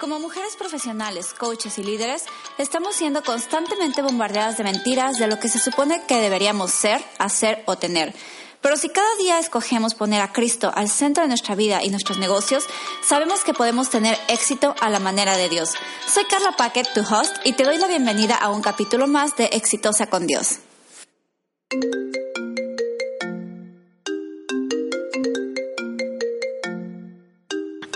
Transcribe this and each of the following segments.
Como mujeres profesionales, coaches y líderes, estamos siendo constantemente bombardeadas de mentiras de lo que se supone que deberíamos ser, hacer o tener. Pero si cada día escogemos poner a Cristo al centro de nuestra vida y nuestros negocios, sabemos que podemos tener éxito a la manera de Dios. Soy Carla Paquet, tu host, y te doy la bienvenida a un capítulo más de Exitosa con Dios.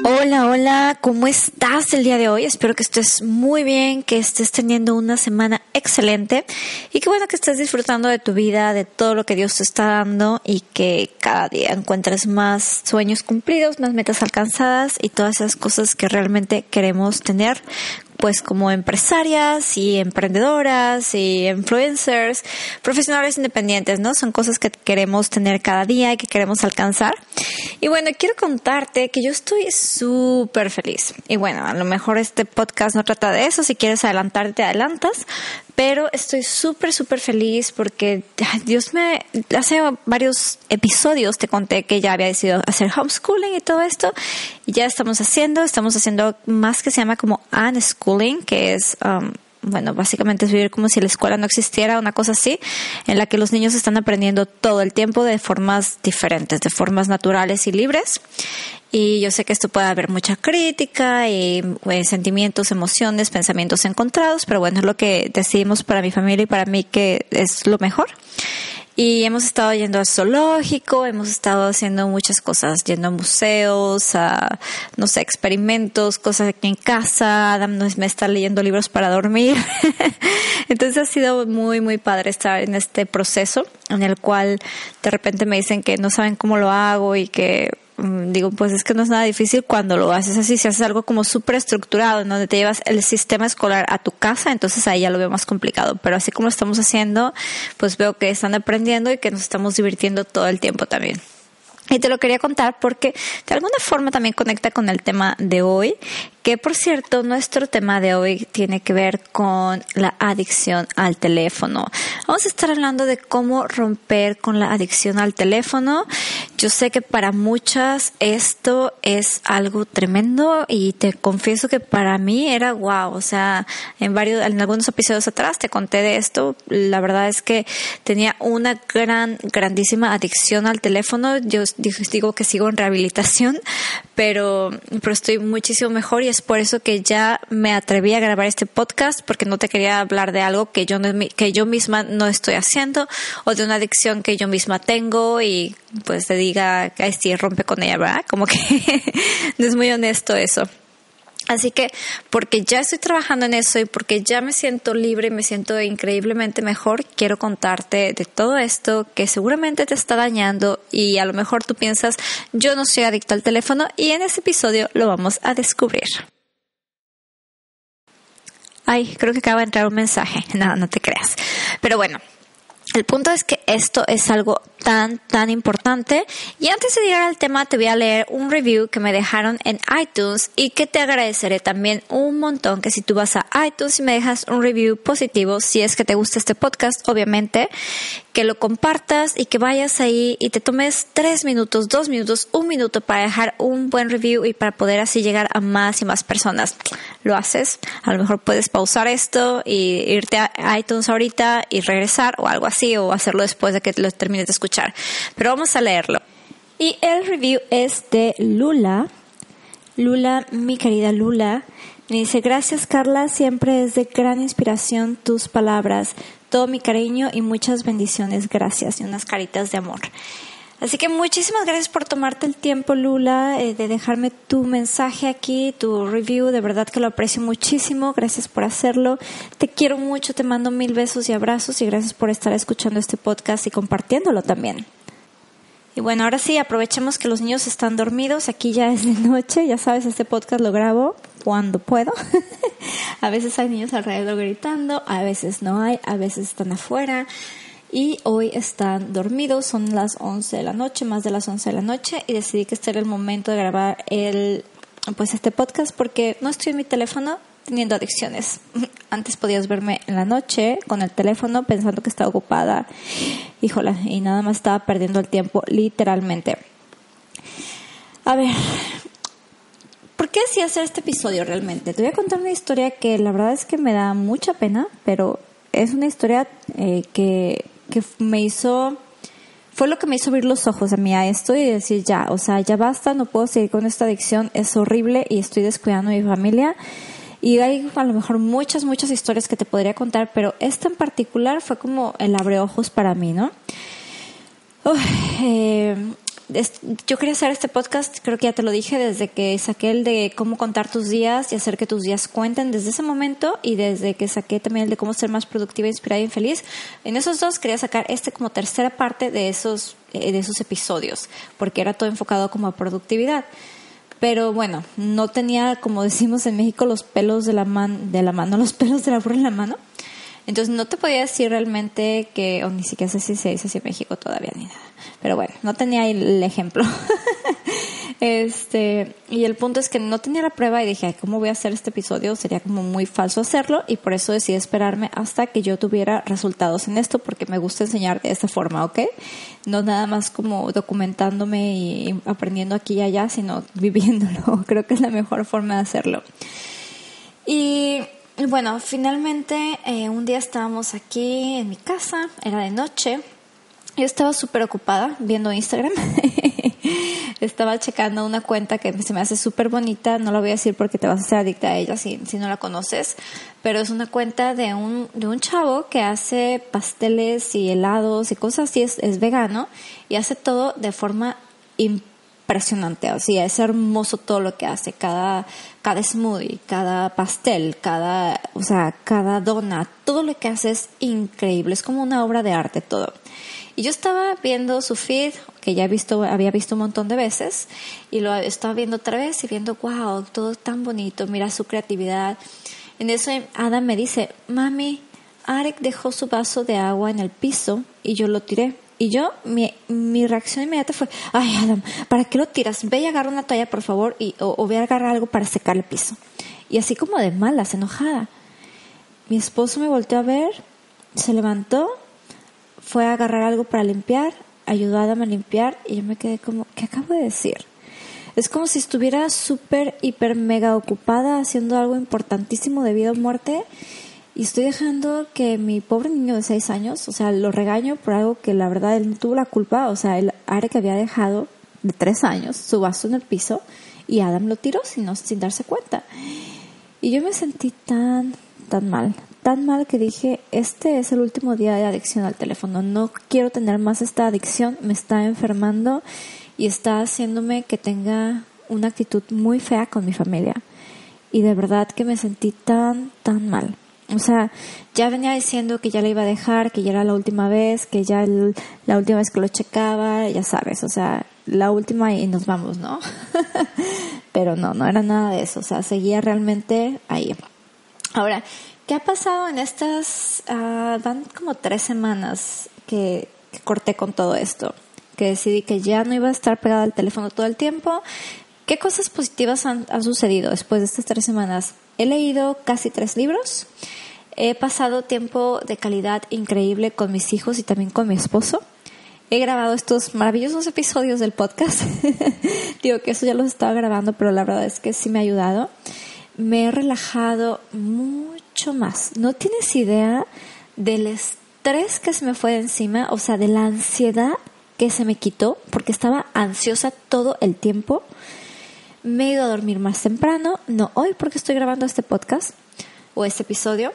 Hola, hola, ¿cómo estás el día de hoy? Espero que estés muy bien, que estés teniendo una semana excelente y que bueno que estés disfrutando de tu vida, de todo lo que Dios te está dando y que cada día encuentres más sueños cumplidos, más metas alcanzadas y todas esas cosas que realmente queremos tener pues como empresarias y emprendedoras y influencers, profesionales independientes, ¿no? Son cosas que queremos tener cada día y que queremos alcanzar. Y bueno, quiero contarte que yo estoy súper feliz. Y bueno, a lo mejor este podcast no trata de eso, si quieres adelantarte, te adelantas, pero estoy súper, súper feliz porque Dios me, hace varios episodios te conté que ya había decidido hacer homeschooling y todo esto, y ya estamos haciendo, estamos haciendo más que se llama como unschooling, que es, um, bueno, básicamente es vivir como si la escuela no existiera, una cosa así, en la que los niños están aprendiendo todo el tiempo de formas diferentes, de formas naturales y libres. Y yo sé que esto puede haber mucha crítica y eh, sentimientos, emociones, pensamientos encontrados, pero bueno, es lo que decidimos para mi familia y para mí que es lo mejor. Y hemos estado yendo al zoológico, hemos estado haciendo muchas cosas, yendo a museos, a, no sé, experimentos, cosas aquí en casa, Adam me está leyendo libros para dormir. Entonces ha sido muy, muy padre estar en este proceso en el cual de repente me dicen que no saben cómo lo hago y que digo, pues es que no es nada difícil cuando lo haces así, si haces algo como súper estructurado, en donde te llevas el sistema escolar a tu casa, entonces ahí ya lo veo más complicado, pero así como lo estamos haciendo, pues veo que están aprendiendo y que nos estamos divirtiendo todo el tiempo también. Y te lo quería contar porque de alguna forma también conecta con el tema de hoy, que por cierto, nuestro tema de hoy tiene que ver con la adicción al teléfono. Vamos a estar hablando de cómo romper con la adicción al teléfono. Yo sé que para muchas esto es algo tremendo y te confieso que para mí era wow. O sea, en varios, en algunos episodios atrás te conté de esto. La verdad es que tenía una gran, grandísima adicción al teléfono. Yo digo que sigo en rehabilitación, pero, pero estoy muchísimo mejor y es por eso que ya me atreví a grabar este podcast porque no te quería hablar de algo que yo, que yo misma no estoy haciendo o de una adicción que yo misma tengo y pues te diga, que sí, rompe con ella, ¿verdad? Como que no es muy honesto eso. Así que porque ya estoy trabajando en eso y porque ya me siento libre y me siento increíblemente mejor, quiero contarte de todo esto que seguramente te está dañando y a lo mejor tú piensas, yo no soy adicto al teléfono y en este episodio lo vamos a descubrir. Ay, creo que acaba de entrar un mensaje. No, no te creas. Pero bueno, el punto es que esto es algo tan, tan importante. Y antes de llegar al tema, te voy a leer un review que me dejaron en iTunes y que te agradeceré también un montón que si tú vas a iTunes y me dejas un review positivo, si es que te gusta este podcast, obviamente, que lo compartas y que vayas ahí y te tomes tres minutos, dos minutos, un minuto para dejar un buen review y para poder así llegar a más y más personas. Lo haces, a lo mejor puedes pausar esto y irte a iTunes ahorita y regresar o algo así o hacerlo después de que lo termines de escuchar. Pero vamos a leerlo. Y el review es de Lula. Lula, mi querida Lula, me dice, gracias Carla, siempre es de gran inspiración tus palabras todo mi cariño y muchas bendiciones. Gracias y unas caritas de amor. Así que muchísimas gracias por tomarte el tiempo, Lula, eh, de dejarme tu mensaje aquí, tu review. De verdad que lo aprecio muchísimo. Gracias por hacerlo. Te quiero mucho, te mando mil besos y abrazos y gracias por estar escuchando este podcast y compartiéndolo también. Y bueno, ahora sí, aprovechemos que los niños están dormidos. Aquí ya es de noche, ya sabes, este podcast lo grabo cuando puedo. a veces hay niños alrededor gritando, a veces no hay, a veces están afuera. Y hoy están dormidos, son las 11 de la noche, más de las 11 de la noche, y decidí que este era el momento de grabar el, pues este podcast porque no estoy en mi teléfono teniendo adicciones. Antes podías verme en la noche con el teléfono pensando que estaba ocupada. Híjola, y nada más estaba perdiendo el tiempo, literalmente. A ver, ¿por qué así hacer este episodio realmente? Te voy a contar una historia que la verdad es que me da mucha pena, pero es una historia eh, que, que me hizo fue lo que me hizo abrir los ojos a mí a esto y decir ya, o sea, ya basta, no puedo seguir con esta adicción, es horrible y estoy descuidando a mi familia. Y hay a lo mejor muchas, muchas historias que te podría contar, pero esta en particular fue como el abre ojos para mí, ¿no? eh, yo quería hacer este podcast, creo que ya te lo dije, desde que saqué el de cómo contar tus días y hacer que tus días cuenten desde ese momento y desde que saqué también el de cómo ser más productiva, inspirada y feliz. En esos dos quería sacar este como tercera parte de esos, eh, de esos episodios, porque era todo enfocado como a productividad. Pero bueno, no tenía, como decimos en México, los pelos de la, man, de la mano, los pelos de la burra en la mano. Entonces no te podía decir realmente que, o ni siquiera sé si se dice así en México todavía ni nada. Pero bueno, no tenía el ejemplo. este, y el punto es que no tenía la prueba y dije, ¿cómo voy a hacer este episodio? Sería como muy falso hacerlo y por eso decidí esperarme hasta que yo tuviera resultados en esto porque me gusta enseñar de esta forma, ¿ok? No nada más como documentándome y aprendiendo aquí y allá, sino viviéndolo. Creo que es la mejor forma de hacerlo. Y bueno, finalmente eh, un día estábamos aquí en mi casa, era de noche, yo estaba súper ocupada viendo Instagram. estaba checando una cuenta que se me hace súper bonita. No la voy a decir porque te vas a hacer adicta a ella si, si no la conoces. Pero es una cuenta de un, de un chavo que hace pasteles y helados y cosas así. Es, es vegano y hace todo de forma impresionante. O sea, es hermoso todo lo que hace. Cada, cada smoothie, cada pastel, cada, o sea, cada dona. Todo lo que hace es increíble. Es como una obra de arte todo. Y yo estaba viendo su feed, que ya visto, había visto un montón de veces, y lo estaba viendo otra vez y viendo, wow, todo tan bonito, mira su creatividad. En eso Adam me dice, mami, Arek dejó su vaso de agua en el piso y yo lo tiré. Y yo, mi, reacción inmediata fue, ay Adam, ¿para qué lo tiras? Ve y agarra una toalla, por favor, y, o, o ve a agarrar algo para secar el piso. Y así como de malas, enojada. Mi esposo me volteó a ver, se levantó fue a agarrar algo para limpiar, ayudó a Adam a limpiar y yo me quedé como, ¿qué acabo de decir? Es como si estuviera súper, hiper, mega ocupada haciendo algo importantísimo de vida o muerte y estoy dejando que mi pobre niño de seis años, o sea, lo regaño por algo que la verdad él no tuvo la culpa, o sea, el Are que había dejado de tres años su vaso en el piso y Adam lo tiró sin, sin darse cuenta. Y yo me sentí tan, tan mal, tan mal que dije, este es el último día de adicción al teléfono, no quiero tener más esta adicción, me está enfermando y está haciéndome que tenga una actitud muy fea con mi familia. Y de verdad que me sentí tan, tan mal. O sea, ya venía diciendo que ya le iba a dejar, que ya era la última vez, que ya la última vez que lo checaba, ya sabes, o sea, la última y nos vamos, ¿no? Pero no, no era nada de eso, o sea, seguía realmente ahí. Ahora, ¿Qué ha pasado en estas, uh, van como tres semanas que, corté con todo esto? Que decidí que ya no iba a estar pegada al teléfono todo el tiempo. ¿Qué cosas positivas han, han sucedido después de estas tres semanas? He leído casi tres libros. He pasado tiempo de calidad increíble con mis hijos y también con mi esposo. He grabado estos maravillosos episodios del podcast. Digo que eso ya los estaba grabando, pero la verdad es que sí me ha ayudado. Me he relajado mucho más. No tienes idea del estrés que se me fue de encima, o sea, de la ansiedad que se me quitó, porque estaba ansiosa todo el tiempo. Me he ido a dormir más temprano, no hoy porque estoy grabando este podcast o este episodio,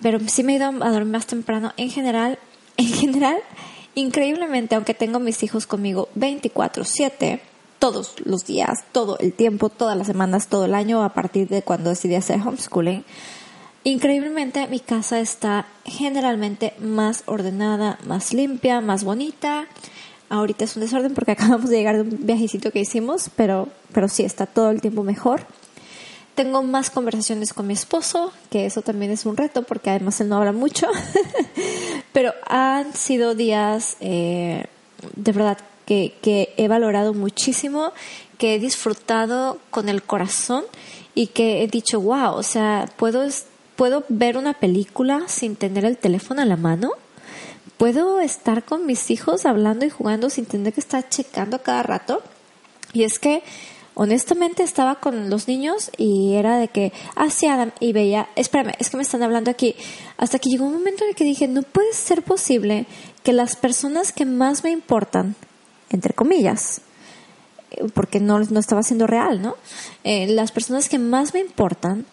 pero sí me he ido a dormir más temprano. En general, en general, increíblemente, aunque tengo mis hijos conmigo 24/7, todos los días, todo el tiempo, todas las semanas, todo el año, a partir de cuando decidí hacer homeschooling, Increíblemente mi casa está generalmente más ordenada, más limpia, más bonita. Ahorita es un desorden porque acabamos de llegar de un viajecito que hicimos, pero, pero sí está todo el tiempo mejor. tengo más conversaciones con mi esposo, que eso también es un reto porque además él no habla mucho, pero han sido días eh, de verdad que, que he valorado muchísimo, que he disfrutado con el corazón y que he dicho, wow, o sea, puedo, puedo ver una película sin tener el teléfono en la mano. Puedo estar con mis hijos hablando y jugando sin tener que estar checando cada rato. Y es que honestamente estaba con los niños y era de que, ah, sí, Adam, y veía, espérame, es que me están hablando aquí. Hasta que llegó un momento en el que dije, no puede ser posible que las personas que más me importan, entre comillas, porque no, no estaba siendo real, ¿no? Eh, las personas que más me importan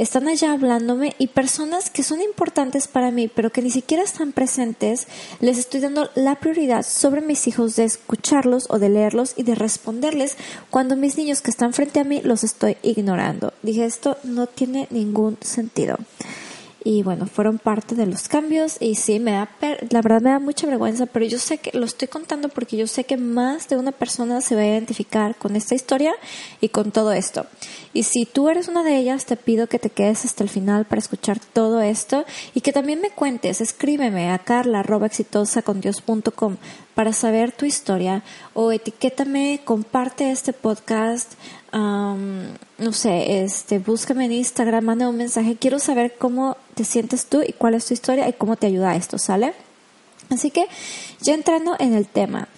están allá hablándome y personas que son importantes para mí, pero que ni siquiera están presentes, les estoy dando la prioridad sobre mis hijos de escucharlos o de leerlos y de responderles cuando mis niños que están frente a mí los estoy ignorando. Dije, esto no tiene ningún sentido y bueno, fueron parte de los cambios y sí, me da, la verdad me da mucha vergüenza, pero yo sé que lo estoy contando porque yo sé que más de una persona se va a identificar con esta historia y con todo esto. Y si tú eres una de ellas, te pido que te quedes hasta el final para escuchar todo esto y que también me cuentes, escríbeme a carla para saber tu historia o etiquétame, comparte este podcast, no sé, este, búscame en Instagram, manda un mensaje. Quiero saber cómo te sientes tú y cuál es tu historia y cómo te ayuda esto, ¿sale? Así que ya entrando en el tema,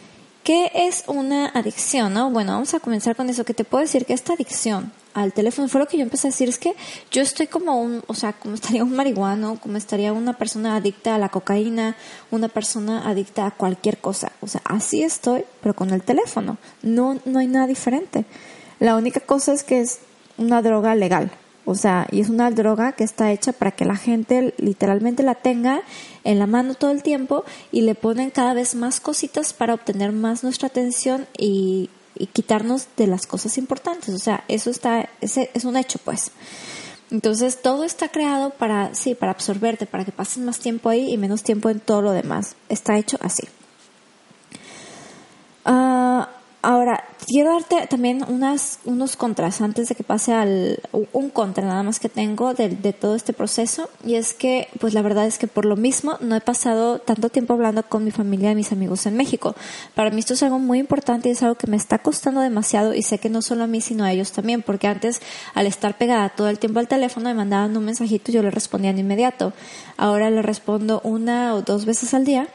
¿qué es una adicción? No? Bueno, vamos a comenzar con eso, que te puedo decir que esta adicción al teléfono fue lo que yo empecé a decir, es que yo estoy como un, o sea, como estaría un marihuano, como estaría una persona adicta a la cocaína, una persona adicta a cualquier cosa, o sea, así estoy, pero con el teléfono, no, no hay nada diferente. La única cosa es que es una droga legal. O sea, y es una droga que está hecha para que la gente literalmente la tenga en la mano todo el tiempo y le ponen cada vez más cositas para obtener más nuestra atención y, quitarnos de las cosas importantes. O sea, eso está, es, es un hecho, pues. Entonces, todo está creado para, sí, para absorberte, para que pases más tiempo ahí y menos tiempo en todo lo demás. Está hecho así. Ah... Ahora, quiero darte también unas, unos contras antes de que pase al, un contra nada más que tengo de, de, todo este proceso. Y es que, pues la verdad es que por lo mismo no he pasado tanto tiempo hablando con mi familia y mis amigos en México. Para mí esto es algo muy importante y es algo que me está costando demasiado y sé que no solo a mí sino a ellos también, porque antes al estar pegada todo el tiempo al teléfono me mandaban un mensajito y yo le respondía de inmediato. Ahora le respondo una o dos veces al día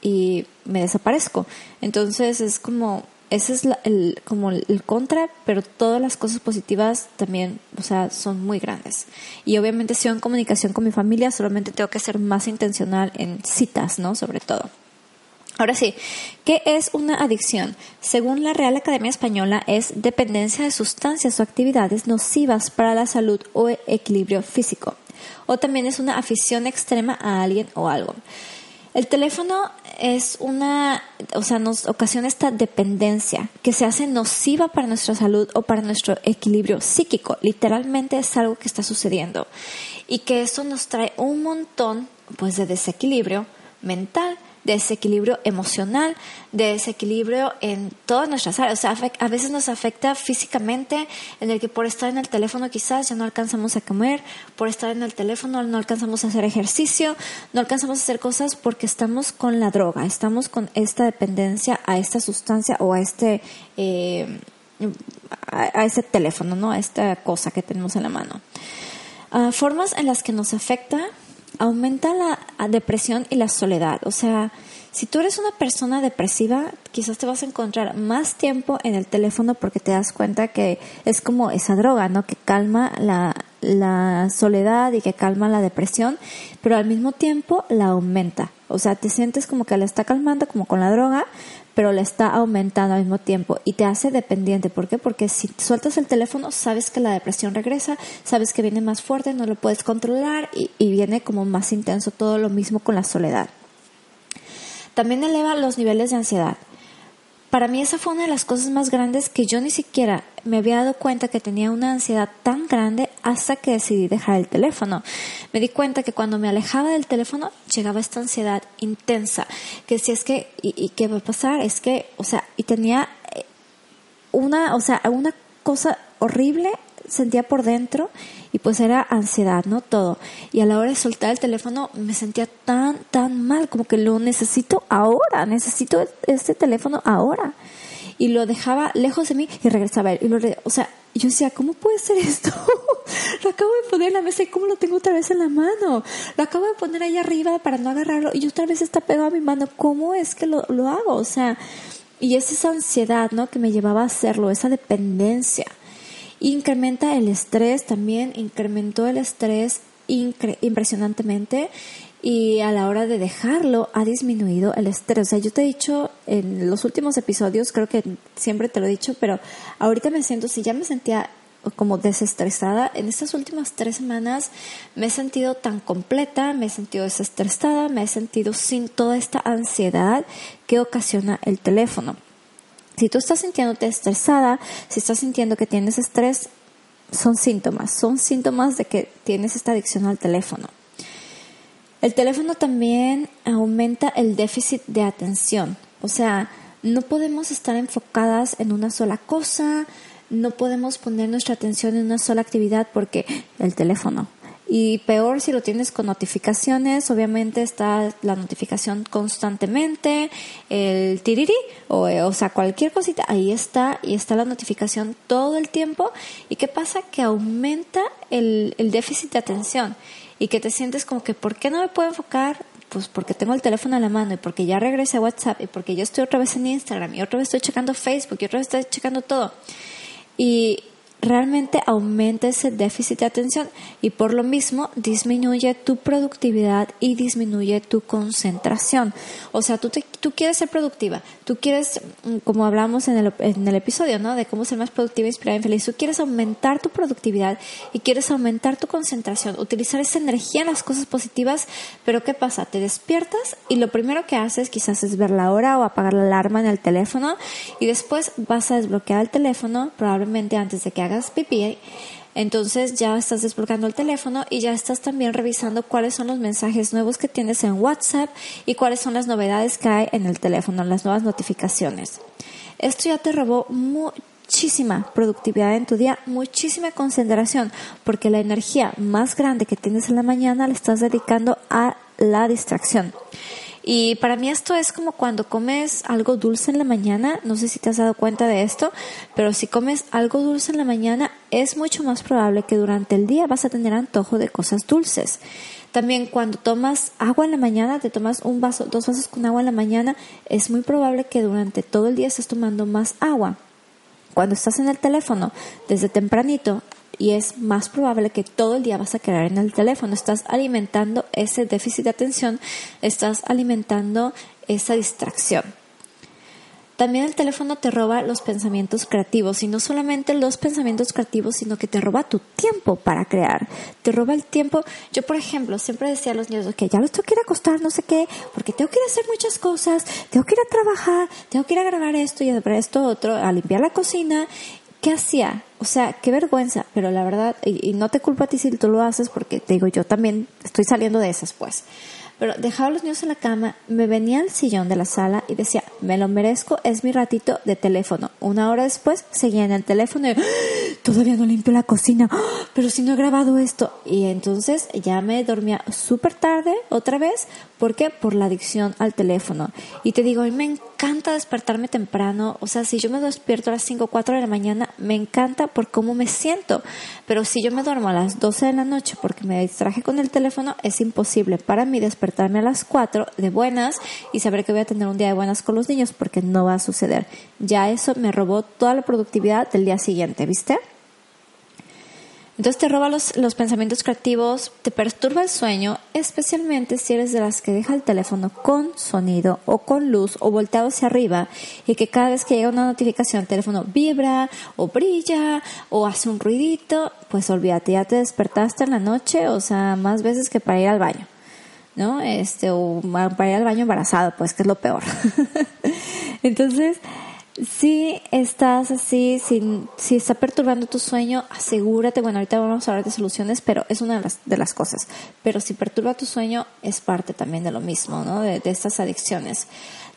y me desaparezco. Entonces es como ese es el, como el contra, pero todas las cosas positivas también, o sea, son muy grandes. Y obviamente si yo en comunicación con mi familia, solamente tengo que ser más intencional en citas, ¿no? Sobre todo. Ahora sí, ¿qué es una adicción? Según la Real Academia Española, es dependencia de sustancias o actividades nocivas para la salud o equilibrio físico. O también es una afición extrema a alguien o algo. El teléfono es una, o sea, nos ocasiona esta dependencia que se hace nociva para nuestra salud o para nuestro equilibrio psíquico. Literalmente es algo que está sucediendo y que eso nos trae un montón, pues, de desequilibrio mental desequilibrio emocional, desequilibrio en todas nuestras áreas. O sea, a veces nos afecta físicamente, en el que por estar en el teléfono quizás ya no alcanzamos a comer, por estar en el teléfono no alcanzamos a hacer ejercicio, no alcanzamos a hacer cosas porque estamos con la droga, estamos con esta dependencia a esta sustancia o a este... Eh, a, ese teléfono, ¿no? A esta cosa que tenemos en la mano. Ah, formas en las que nos afecta aumenta la depresión y la soledad. O sea, si tú eres una persona depresiva, quizás te vas a encontrar más tiempo en el teléfono porque te das cuenta que es como esa droga, ¿no? Que calma la, la soledad y que calma la depresión, pero al mismo tiempo la aumenta. O sea, te sientes como que la está calmando, como con la droga, pero le está aumentando al mismo tiempo y te hace dependiente. ¿Por qué? Porque si sueltas el teléfono, sabes que la depresión regresa, sabes que viene más fuerte, no lo puedes controlar y, y viene como más intenso todo lo mismo con la soledad. También eleva los niveles de ansiedad para mí esa fue una de las cosas más grandes que yo ni siquiera me había dado cuenta que tenía una ansiedad tan grande hasta que decidí dejar el teléfono. Me di cuenta que cuando me alejaba del teléfono llegaba esta ansiedad intensa, que si es que, y, qué va a pasar, es que, o sea, y tenía eh, una, o sea, una cosa horrible sentía por dentro y pues era ansiedad, ¿no? Todo. Y a la hora de soltar el teléfono me sentía tan, tan mal, como que lo necesito ahora, necesito este teléfono ahora. Y lo dejaba lejos de mí y regresaba a él. Y lo, o sea, yo decía, ¿cómo puede ser esto? lo acabo de poner en la mesa y ¿cómo lo tengo otra vez en la mano? Lo acabo de poner ahí arriba para no agarrarlo y otra vez está pegado a mi mano. ¿Cómo es que lo, lo hago? O sea, y es esa ansiedad, ¿no? Que me llevaba a hacerlo, esa dependencia. Incrementa el estrés también, incrementó el estrés impresionantemente y a la hora de dejarlo ha disminuido el estrés. O sea, yo te he dicho en los últimos episodios, creo que siempre te lo he dicho, pero ahorita me siento, si ya me sentía como desestresada, en estas últimas tres semanas me he sentido tan completa, me he sentido desestresada, me he sentido sin toda esta ansiedad que ocasiona el teléfono. Si tú estás sintiéndote estresada, si estás sintiendo que tienes estrés, son síntomas, son síntomas de que tienes esta adicción al teléfono. El teléfono también aumenta el déficit de atención, o sea, no podemos estar enfocadas en una sola cosa, no podemos poner nuestra atención en una sola actividad porque el teléfono. Y peor si lo tienes con notificaciones, obviamente está la notificación constantemente, el tiriri, o, o sea, cualquier cosita, ahí está, y está la notificación todo el tiempo. ¿Y qué pasa? Que aumenta el, el déficit de atención y que te sientes como que, ¿por qué no me puedo enfocar? Pues porque tengo el teléfono en la mano y porque ya regresé a WhatsApp y porque yo estoy otra vez en Instagram y otra vez estoy checando Facebook y otra vez estoy checando todo. Y realmente aumenta ese déficit de atención y por lo mismo disminuye tu productividad y disminuye tu concentración. O sea, tú, tú quieres ser productiva, tú quieres, mm, como hablamos en el, en el episodio, ¿no? De cómo ser más productiva, inspirada y feliz, tú quieres aumentar tu productividad y quieres aumentar tu concentración, utilizar esa energía en las cosas positivas, pero ¿qué pasa? Te despiertas y lo primero que haces quizás es ver la hora o apagar la alarma en el teléfono y después vas a desbloquear el teléfono probablemente antes de que hagas pipí, entonces ya estás desbloqueando el teléfono y ya estás también revisando cuáles son los mensajes nuevos que tienes en WhatsApp y cuáles son las novedades que hay en el teléfono, las nuevas notificaciones. Esto ya te robó muchísima productividad en tu día, muchísima concentración, porque la energía más grande que tienes en la mañana la estás dedicando a la distracción. Y para mí esto es como cuando comes algo dulce en la mañana, no sé si te has dado cuenta de esto, pero si comes algo dulce en la mañana es mucho más probable que durante el día vas a tener antojo de cosas dulces. También cuando tomas agua en la mañana, te tomas un vaso, dos vasos con agua en la mañana, es muy probable que durante todo el día estés tomando más agua. Cuando estás en el teléfono desde tempranito, y es más probable que todo el día vas a quedar en el teléfono. Estás alimentando ese déficit de atención, estás alimentando esa distracción. También el teléfono te roba los pensamientos creativos y no solamente los pensamientos creativos, sino que te roba tu tiempo para crear. Te roba el tiempo. Yo, por ejemplo, siempre decía a los niños que ya los tengo que ir a acostar, no sé qué, porque tengo que ir a hacer muchas cosas, tengo que ir a trabajar, tengo que ir a grabar esto y a grabar esto otro, a limpiar la cocina ¿qué hacía? O sea, qué vergüenza, pero la verdad, y, no te culpo a ti si tú lo haces, porque te digo, yo también estoy saliendo de esas, pues. Pero dejaba a los niños en la cama, me venía al sillón de la sala y decía, me lo merezco, es mi ratito de teléfono. Una hora después seguía en el teléfono y ¡Ah! todavía no limpio la cocina, ¡Ah! pero si no he grabado esto. Y entonces ya me dormía súper tarde otra vez, ¿por qué? Por la adicción al teléfono. Y te digo, a mí me encanta despertarme temprano, o sea, si yo me despierto a las 5 o 4 de la mañana, me encanta por cómo me siento. Pero si yo me duermo a las 12 de la noche porque me distraje con el teléfono, es imposible para mí despertar despertarme a las 4 de buenas y saber que voy a tener un día de buenas con los niños porque no va a suceder. Ya eso me robó toda la productividad del día siguiente, ¿viste? Entonces te roba los, los, pensamientos creativos, te perturba el sueño, especialmente si eres de las que deja el teléfono con sonido o con luz o volteado hacia arriba y que cada vez que llega una notificación el teléfono vibra o brilla o hace un ruidito, pues olvídate, ya te despertaste en la noche, o sea, más veces que para ir al baño. ¿no? Este, o para ir al baño embarazada, pues, que es lo peor. Entonces, si estás así, si, si está perturbando tu sueño, asegúrate, bueno, ahorita vamos a hablar de soluciones, pero es una de las, de las cosas. Pero si perturba tu sueño, es parte también de lo mismo, ¿no? De, de estas adicciones.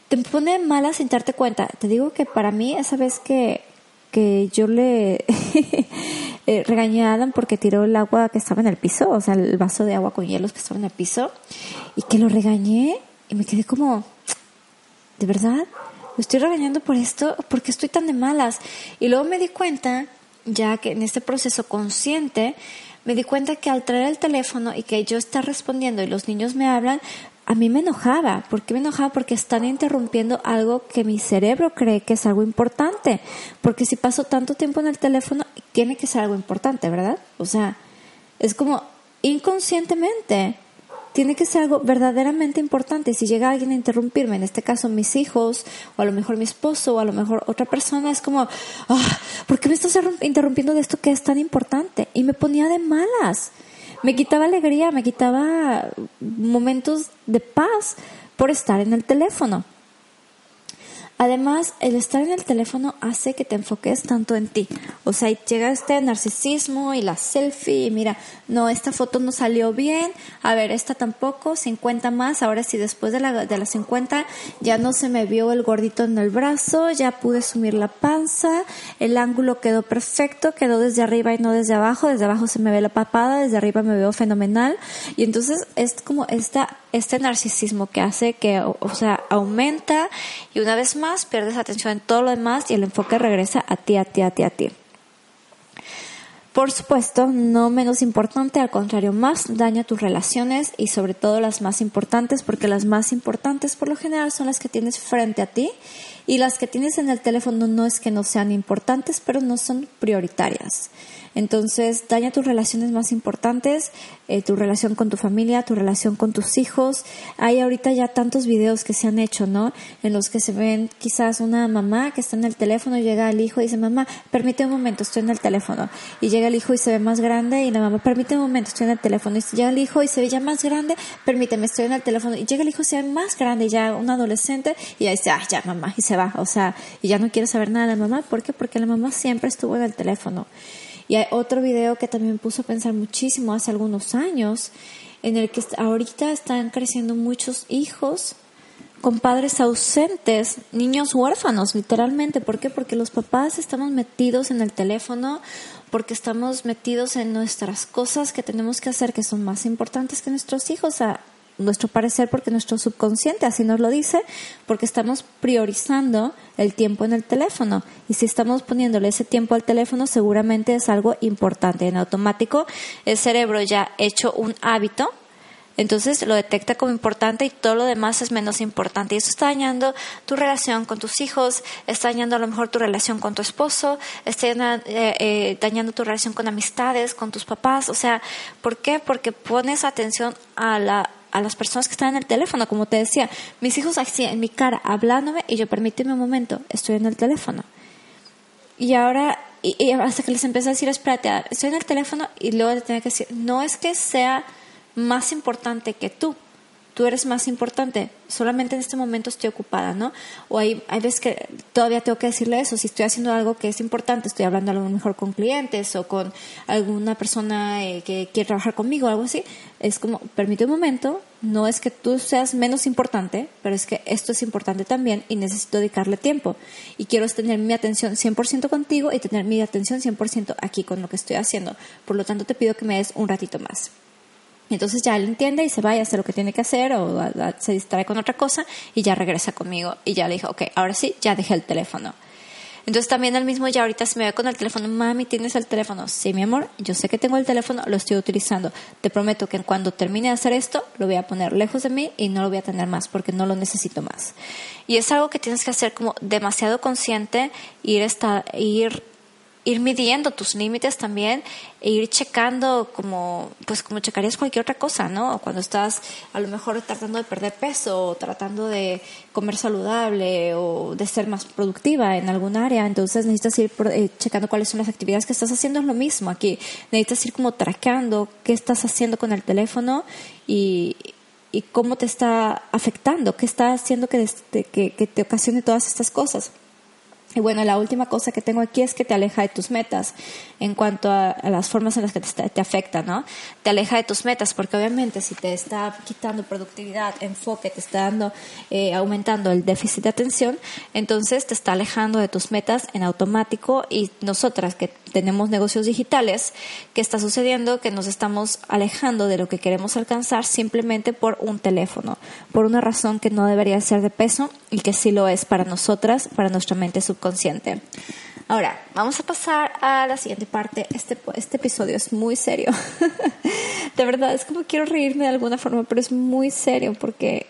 Te pone mala sin darte cuenta. Te digo que para mí, esa vez que, que yo le eh, regañé a Adam porque tiró el agua que estaba en el piso, o sea, el vaso de agua con hielos que estaba en el piso, y que lo regañé y me quedé como, ¿de verdad? ¿Lo estoy regañando por esto? ¿Por qué estoy tan de malas? Y luego me di cuenta, ya que en este proceso consciente, me di cuenta que al traer el teléfono y que yo estar respondiendo y los niños me hablan, a mí me enojaba. ¿Por qué me enojaba? Porque están interrumpiendo algo que mi cerebro cree que es algo importante. Porque si paso tanto tiempo en el teléfono, tiene que ser algo importante, ¿verdad? O sea, es como inconscientemente tiene que ser algo verdaderamente importante. Si llega alguien a interrumpirme, en este caso mis hijos, o a lo mejor mi esposo, o a lo mejor otra persona, es como, ah, ¿por qué me estás interrumpiendo de esto que es tan importante? Y me ponía de malas. Me quitaba alegría, me quitaba momentos de paz por estar en el teléfono. Además, el estar en el teléfono hace que te enfoques tanto en ti. O sea, llega este narcisismo y la selfie y mira, no, esta foto no salió bien, a ver, esta tampoco, 50 más, ahora sí, después de la, de las 50 ya no se me vio el gordito en el brazo, ya pude sumir la panza, el ángulo quedó perfecto, quedó desde arriba y no desde abajo, desde abajo se me ve la papada, desde arriba me veo fenomenal. Y entonces es como esta, este narcisismo que hace que, o sea, aumenta y una vez más pierdes atención en todo lo demás y el enfoque regresa a ti, a ti, a ti, a ti. Por supuesto, no menos importante, al contrario, más daña tus relaciones y sobre todo las más importantes, porque las más importantes por lo general son las que tienes frente a ti y las que tienes en el teléfono no es que no sean importantes, pero no son prioritarias. Entonces, daña tus relaciones más importantes, eh, tu relación con tu familia, tu relación con tus hijos. Hay ahorita ya tantos videos que se han hecho, ¿no? En los que se ven quizás una mamá que está en el teléfono, llega el hijo y dice, mamá, permite un momento, estoy en el teléfono. Y llega el hijo y se ve más grande y la mamá, permite un momento, estoy en el teléfono. Y llega el hijo y se ve ya más grande, permíteme, estoy en el teléfono. Y llega el hijo y se ve más grande, ya un adolescente, y ya dice, ah, ya mamá, y se va. O sea, y ya no quiere saber nada de la mamá. ¿Por qué? Porque la mamá siempre estuvo en el teléfono. Y hay otro video que también puso a pensar muchísimo hace algunos años, en el que ahorita están creciendo muchos hijos con padres ausentes, niños huérfanos, literalmente. ¿Por qué? Porque los papás estamos metidos en el teléfono, porque estamos metidos en nuestras cosas que tenemos que hacer que son más importantes que nuestros hijos nuestro parecer porque nuestro subconsciente así nos lo dice, porque estamos priorizando el tiempo en el teléfono. Y si estamos poniéndole ese tiempo al teléfono, seguramente es algo importante. En automático, el cerebro ya ha hecho un hábito, entonces lo detecta como importante y todo lo demás es menos importante. Y eso está dañando tu relación con tus hijos, está dañando a lo mejor tu relación con tu esposo, está eh, eh, dañando tu relación con amistades, con tus papás. O sea, ¿por qué? Porque pones atención a la a las personas que están en el teléfono, como te decía, mis hijos así en mi cara hablándome y yo permíteme un momento, estoy en el teléfono. Y ahora, y, hasta que les empecé a decir, espérate, estoy en el teléfono y luego te tenía que decir, no es que sea más importante que tú, tú eres más importante, solamente en este momento estoy ocupada, ¿no? O hay, hay veces que todavía tengo que decirle eso, si estoy haciendo algo que es importante, estoy hablando a lo mejor con clientes o con alguna persona eh, que quiere trabajar conmigo o algo así, es como, permite un momento, no es que tú seas menos importante, pero es que esto es importante también y necesito dedicarle tiempo. Y quiero tener mi atención 100% contigo y tener mi atención 100% aquí con lo que estoy haciendo. Por lo tanto, te pido que me des un ratito más. Entonces ya él entiende y se va y hace lo que tiene que hacer o se distrae con otra cosa y ya regresa conmigo y ya le dijo, ok, ahora sí, ya dejé el teléfono. Entonces también él mismo ya ahorita se me ve con el teléfono, mami, ¿tienes el teléfono? Sí, mi amor, yo sé que tengo el teléfono, lo estoy utilizando. Te prometo que cuando termine de hacer esto, lo voy a poner lejos de mí y no lo voy a tener más porque no lo necesito más. Y es algo que tienes que hacer como demasiado consciente, ir, esta, ir ir midiendo tus límites también e ir checando como pues como checarías cualquier otra cosa, ¿no? Cuando estás a lo mejor tratando de perder peso o tratando de comer saludable o de ser más productiva en algún área, entonces necesitas ir eh, checando cuáles son las actividades que estás haciendo, es lo mismo aquí. Necesitas ir como traqueando qué estás haciendo con el teléfono y, y cómo te está afectando, qué está haciendo que, que, que te ocasione todas estas cosas. Y bueno, la última cosa que tengo aquí es que te aleja de tus metas en cuanto a, las formas en las que te, afecta, ¿no? Te aleja de tus metas porque obviamente si te está quitando productividad, enfoque, te está dando, eh, aumentando el déficit de atención, entonces te está alejando de tus metas en automático y nosotras que tenemos negocios digitales, ¿qué está sucediendo? Que nos estamos alejando de lo que queremos alcanzar simplemente por un teléfono, por una razón que no debería ser de peso y que sí lo es para nosotras, para nuestra mente subconsciente. Ahora, vamos a pasar a la siguiente parte. Este, este episodio es muy serio. de verdad, es como quiero reírme de alguna forma, pero es muy serio porque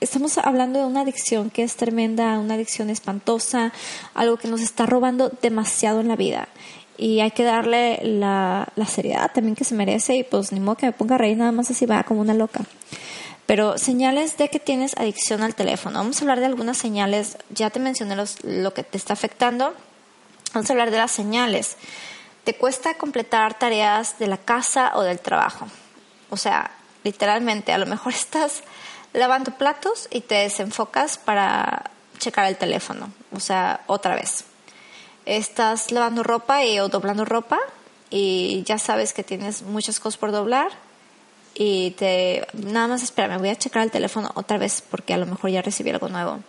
estamos hablando de una adicción que es tremenda, una adicción espantosa, algo que nos está robando demasiado en la vida. Y hay que darle la, seriedad también que se merece y pues ni modo que me ponga a reír nada más así va como una loca. Pero señales de que tienes adicción al teléfono. Vamos a hablar de algunas señales. Ya te mencioné lo que te está afectando. Vamos a hablar de las señales. Te cuesta completar tareas de la casa o del trabajo. O sea, literalmente, a lo mejor estás lavando platos y te desenfocas para checar el teléfono, o sea, otra vez. Estás lavando ropa y, o doblando ropa y ya sabes que tienes muchas cosas por doblar y te nada más espera, me voy a checar el teléfono otra vez porque a lo mejor ya recibí algo nuevo.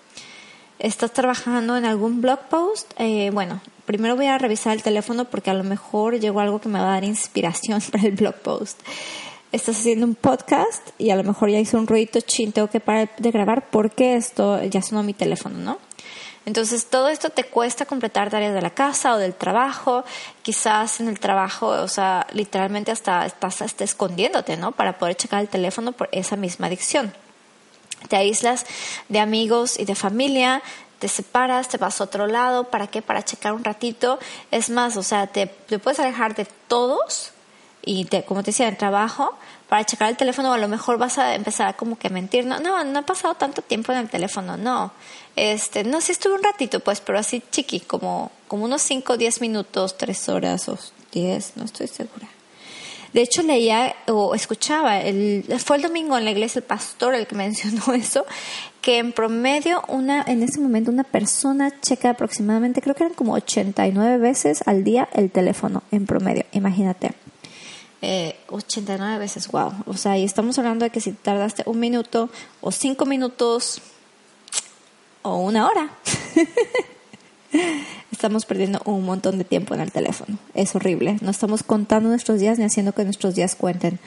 Estás trabajando en algún blog post, eh, bueno, primero voy a revisar el teléfono porque a lo mejor llegó algo que me va a dar inspiración para el blog post estás haciendo un podcast y a lo mejor ya hizo un ruido chin, tengo que parar de grabar porque esto ya sonó mi teléfono, ¿no? Entonces todo esto te cuesta completar tareas de la casa o del trabajo, quizás en el trabajo, o sea, literalmente hasta estás hasta escondiéndote, ¿no? Para poder checar el teléfono por esa misma adicción. Te aíslas de amigos y de familia, te separas, te vas a otro lado, ¿para qué? Para checar un ratito. Es más, o sea, te, puedes alejar de todos y te, como te decía, en trabajo, para checar el teléfono, a lo mejor vas a empezar como que a mentir, no, no, no ha pasado tanto tiempo en el teléfono, no. Este, no, sí estuve un ratito, pues, pero así chiqui, como, como unos 5, 10 minutos, 3 horas o 10, no estoy segura. De hecho, leía o escuchaba, el, fue el domingo en la iglesia el pastor el que mencionó eso, que en promedio, una, en ese momento, una persona checa aproximadamente, creo que eran como 89 veces al día el teléfono, en promedio, imagínate. 89 eh, veces, wow. O sea, y estamos hablando de que si tardaste un minuto o cinco minutos o una hora, estamos perdiendo un montón de tiempo en el teléfono. Es horrible. No estamos contando nuestros días ni haciendo que nuestros días cuenten.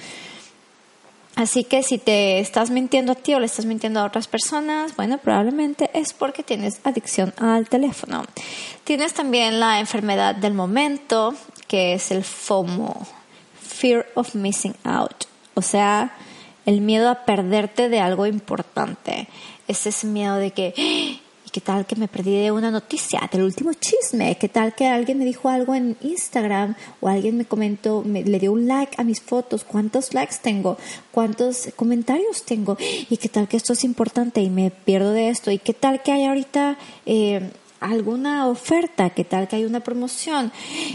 Así que si te estás mintiendo a ti o le estás mintiendo a otras personas, bueno, probablemente es porque tienes adicción al teléfono. Tienes también la enfermedad del momento, que es el FOMO, fear of missing out, o sea, el miedo a perderte de algo importante. Es ese miedo de que, ¿y qué tal que me perdí de una noticia, del último chisme? ¿Qué tal que alguien me dijo algo en Instagram o alguien me comentó, me, le dio un like a mis fotos? ¿Cuántos likes tengo? ¿Cuántos comentarios tengo? ¿Y qué tal que esto es importante y me pierdo de esto? ¿Y qué tal que hay ahorita... Eh, alguna oferta, qué tal que hay una promoción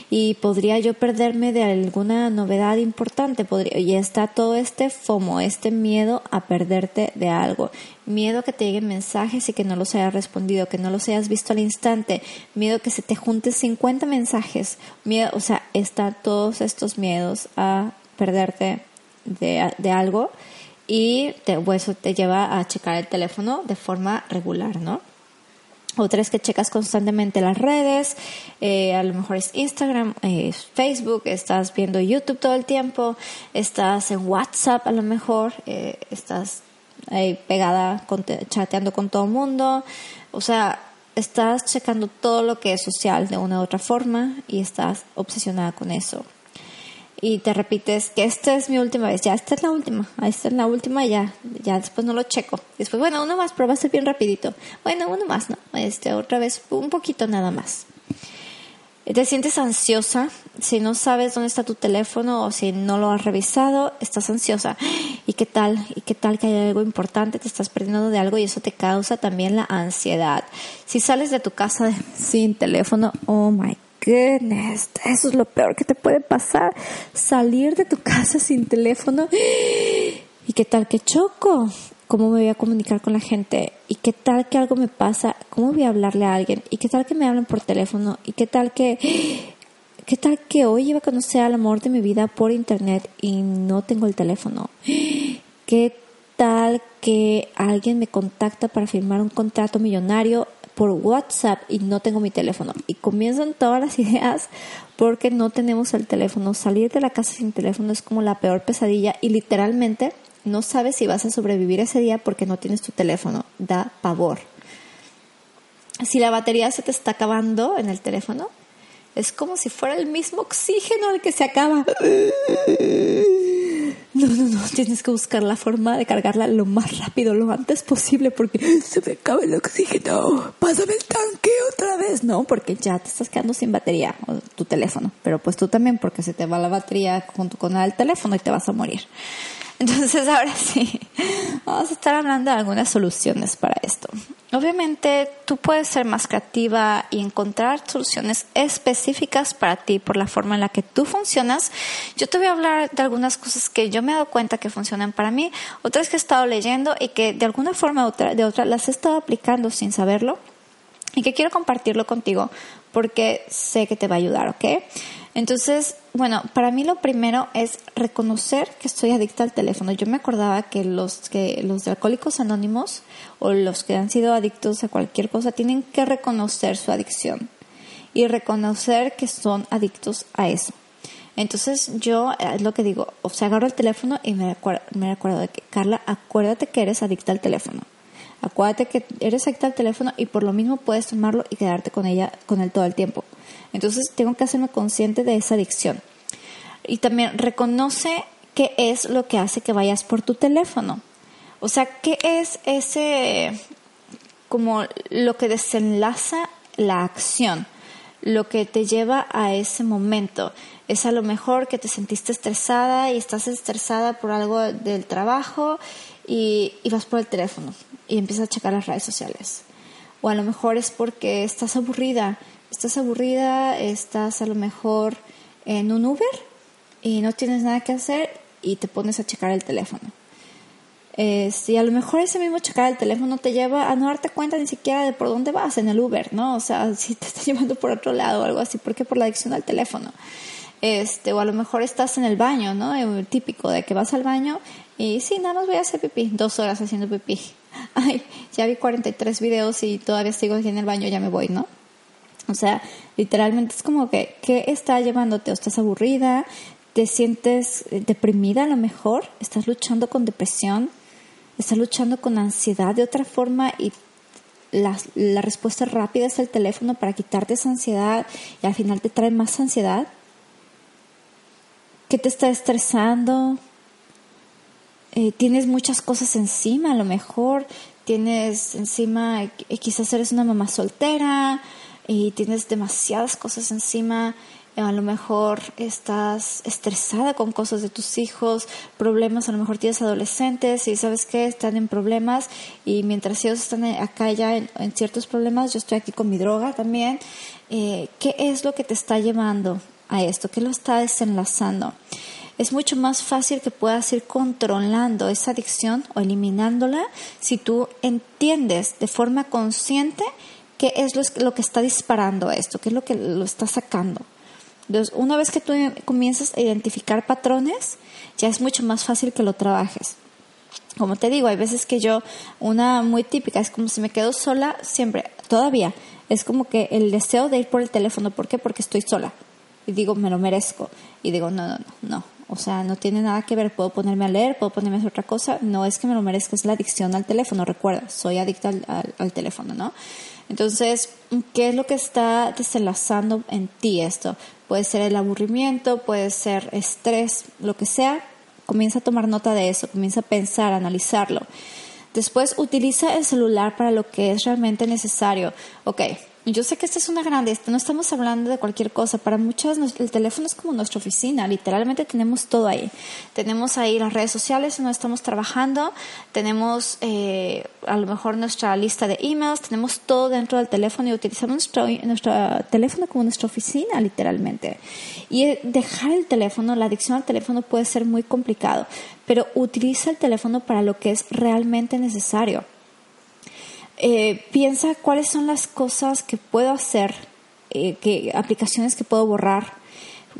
y podría yo perderme de alguna novedad importante, podría, y está todo este FOMO, este miedo a perderte de algo, miedo que te lleguen mensajes y que no los hayas respondido, que no los hayas visto al instante, miedo que se te junten 50 mensajes, miedo, o sea, están todos estos miedos a perderte de, de algo y te, pues, eso te lleva a checar el teléfono de forma regular, ¿no? Otra es que checas constantemente las redes, eh, a lo mejor es Instagram, eh, Facebook, estás viendo YouTube todo el tiempo, estás en WhatsApp a lo mejor, eh, estás ahí pegada, chateando con todo el mundo, o sea, estás checando todo lo que es social de una u otra forma y estás obsesionada con eso y te repites que esta es mi última vez, ya esta es la última, esta es la última, ya, ya después no lo checo. Después, bueno, uno más, ser bien rapidito. Bueno, uno más, ¿no? Este, otra vez, un poquito nada más. Te sientes ansiosa, si no sabes dónde está tu teléfono o si no lo has revisado, estás ansiosa. ¿Y qué tal? ¿Y qué tal que hay algo importante? Te estás perdiendo de algo y eso te causa también la ansiedad. Si sales de tu casa sin teléfono, oh my goodness, eso es lo peor que te puede pasar. Salir de tu casa sin teléfono. ¿Y qué tal que choco? ¿Cómo me voy a comunicar con la gente? ¿Y qué tal que algo me pasa? ¿Cómo voy a hablarle a alguien? ¿Y qué tal que me hablan por teléfono? ¿Y qué tal que... ¿Qué tal que hoy iba a conocer al amor de mi vida por internet y no tengo el teléfono? ¿Qué tal que alguien me contacta para firmar un contrato millonario por WhatsApp y no tengo mi teléfono. Y comienzan todas las ideas porque no tenemos el teléfono. Salir de la casa sin teléfono es como la peor pesadilla y literalmente no sabes si vas a sobrevivir ese día porque no tienes tu teléfono. Da pavor. Si la batería se te está acabando en el teléfono, es como si fuera el mismo oxígeno el que se acaba. No, no, no, tienes que buscar la forma de cargarla lo más rápido, lo antes posible, porque se me acaba el oxígeno. Pásame el tanque otra vez. No, porque ya te estás quedando sin batería, o tu teléfono. Pero pues tú también, porque se te va la batería junto con el teléfono y te vas a morir. Entonces ahora sí, vamos a estar hablando de algunas soluciones para esto. Obviamente tú puedes ser más creativa y encontrar soluciones específicas para ti por la forma en la que tú funcionas. Yo te voy a hablar de algunas cosas que yo me he dado cuenta que funcionan para mí, otras que he estado leyendo y que de alguna forma u otra, de otra las he estado aplicando sin saberlo y que quiero compartirlo contigo porque sé que te va a ayudar, ¿ok? Entonces, bueno, para mí lo primero es reconocer que estoy adicta al teléfono. Yo me acordaba que los que los alcohólicos anónimos o los que han sido adictos a cualquier cosa tienen que reconocer su adicción y reconocer que son adictos a eso. Entonces yo es lo que digo, o sea, agarro el teléfono y me recuerdo, me recuerdo de que, Carla, acuérdate que eres adicta al teléfono. Acuérdate que eres adicta al teléfono y por lo mismo puedes tomarlo y quedarte con ella, con él todo el tiempo. Entonces tengo que hacerme consciente de esa adicción. Y también reconoce qué es lo que hace que vayas por tu teléfono. O sea, qué es ese, como lo que desenlaza la acción, lo que te lleva a ese momento. Es a lo mejor que te sentiste estresada y estás estresada por algo del trabajo y, y vas por el teléfono y empiezas a checar las redes sociales. O a lo mejor es porque estás aburrida estás aburrida, estás a lo mejor en un Uber y no tienes nada que hacer y te pones a checar el teléfono. y a lo mejor ese mismo checar el teléfono te lleva a no darte cuenta ni siquiera de por dónde vas en el Uber, ¿no? O sea, si te está llevando por otro lado o algo así, ¿por qué? Por la adicción al teléfono. Este, o a lo mejor estás en el baño, ¿no? El típico de que vas al baño y sí, nada más voy a hacer pipí, dos horas haciendo pipí. Ay, ya vi 43 videos y todavía sigo aquí en el baño, ya me voy, ¿no? O sea, literalmente es como que, ¿qué está llevándote? ¿O estás aburrida? ¿Te sientes deprimida a lo mejor? ¿Estás luchando con depresión? ¿Estás luchando con ansiedad de otra forma? Y la, la respuesta rápida es el teléfono para quitarte esa ansiedad y al final te trae más ansiedad. ¿Qué te está estresando? Eh, tienes muchas cosas encima, a lo mejor tienes encima, eh, quizás eres una mamá soltera, y tienes demasiadas cosas encima, a lo mejor estás estresada con cosas de tus hijos, problemas, a lo mejor tienes adolescentes y sabes que están en problemas y mientras ellos están acá ya en, ciertos problemas, yo estoy aquí con mi droga también. Eh, ¿Qué es lo que te está llevando a esto? ¿Qué lo está desenlazando? Es mucho más fácil que puedas ir controlando esa adicción o eliminándola si tú entiendes de forma consciente qué es lo, que está disparando esto, qué es lo que lo está sacando. Entonces, una vez que tú comienzas a identificar patrones, ya es mucho más fácil que lo trabajes. Como te digo, hay veces que yo, una muy típica, es como si me quedo sola, siempre, todavía, es como que el deseo de ir por el teléfono, ¿por qué? Porque estoy sola. Y digo, me lo merezco. Y digo, no, no, no, no. O sea, no tiene nada que ver, puedo ponerme a leer, puedo ponerme a hacer otra cosa. No es que me lo merezca, es la adicción al teléfono, recuerda, soy adicta al teléfono, ¿no? Entonces, ¿qué es lo que está desenlazando en ti esto? Puede ser el aburrimiento, puede ser estrés, lo que sea. Comienza a tomar nota de eso, comienza a pensar, a analizarlo. Después utiliza el celular para lo que es realmente necesario. Ok, yo sé que esta es una grande, no estamos hablando de cualquier cosa. Para muchas el teléfono es como nuestra oficina, literalmente tenemos todo ahí. Tenemos ahí las redes sociales donde estamos trabajando, tenemos eh, a lo mejor nuestra lista de emails, tenemos todo dentro del teléfono y utilizamos nuestro, nuestro teléfono como nuestra oficina, literalmente. Y dejar el teléfono, la adicción al teléfono puede ser muy complicado, pero utiliza el teléfono para lo que es realmente necesario eh, piensa cuáles son las cosas que puedo hacer, eh, que, aplicaciones que puedo borrar,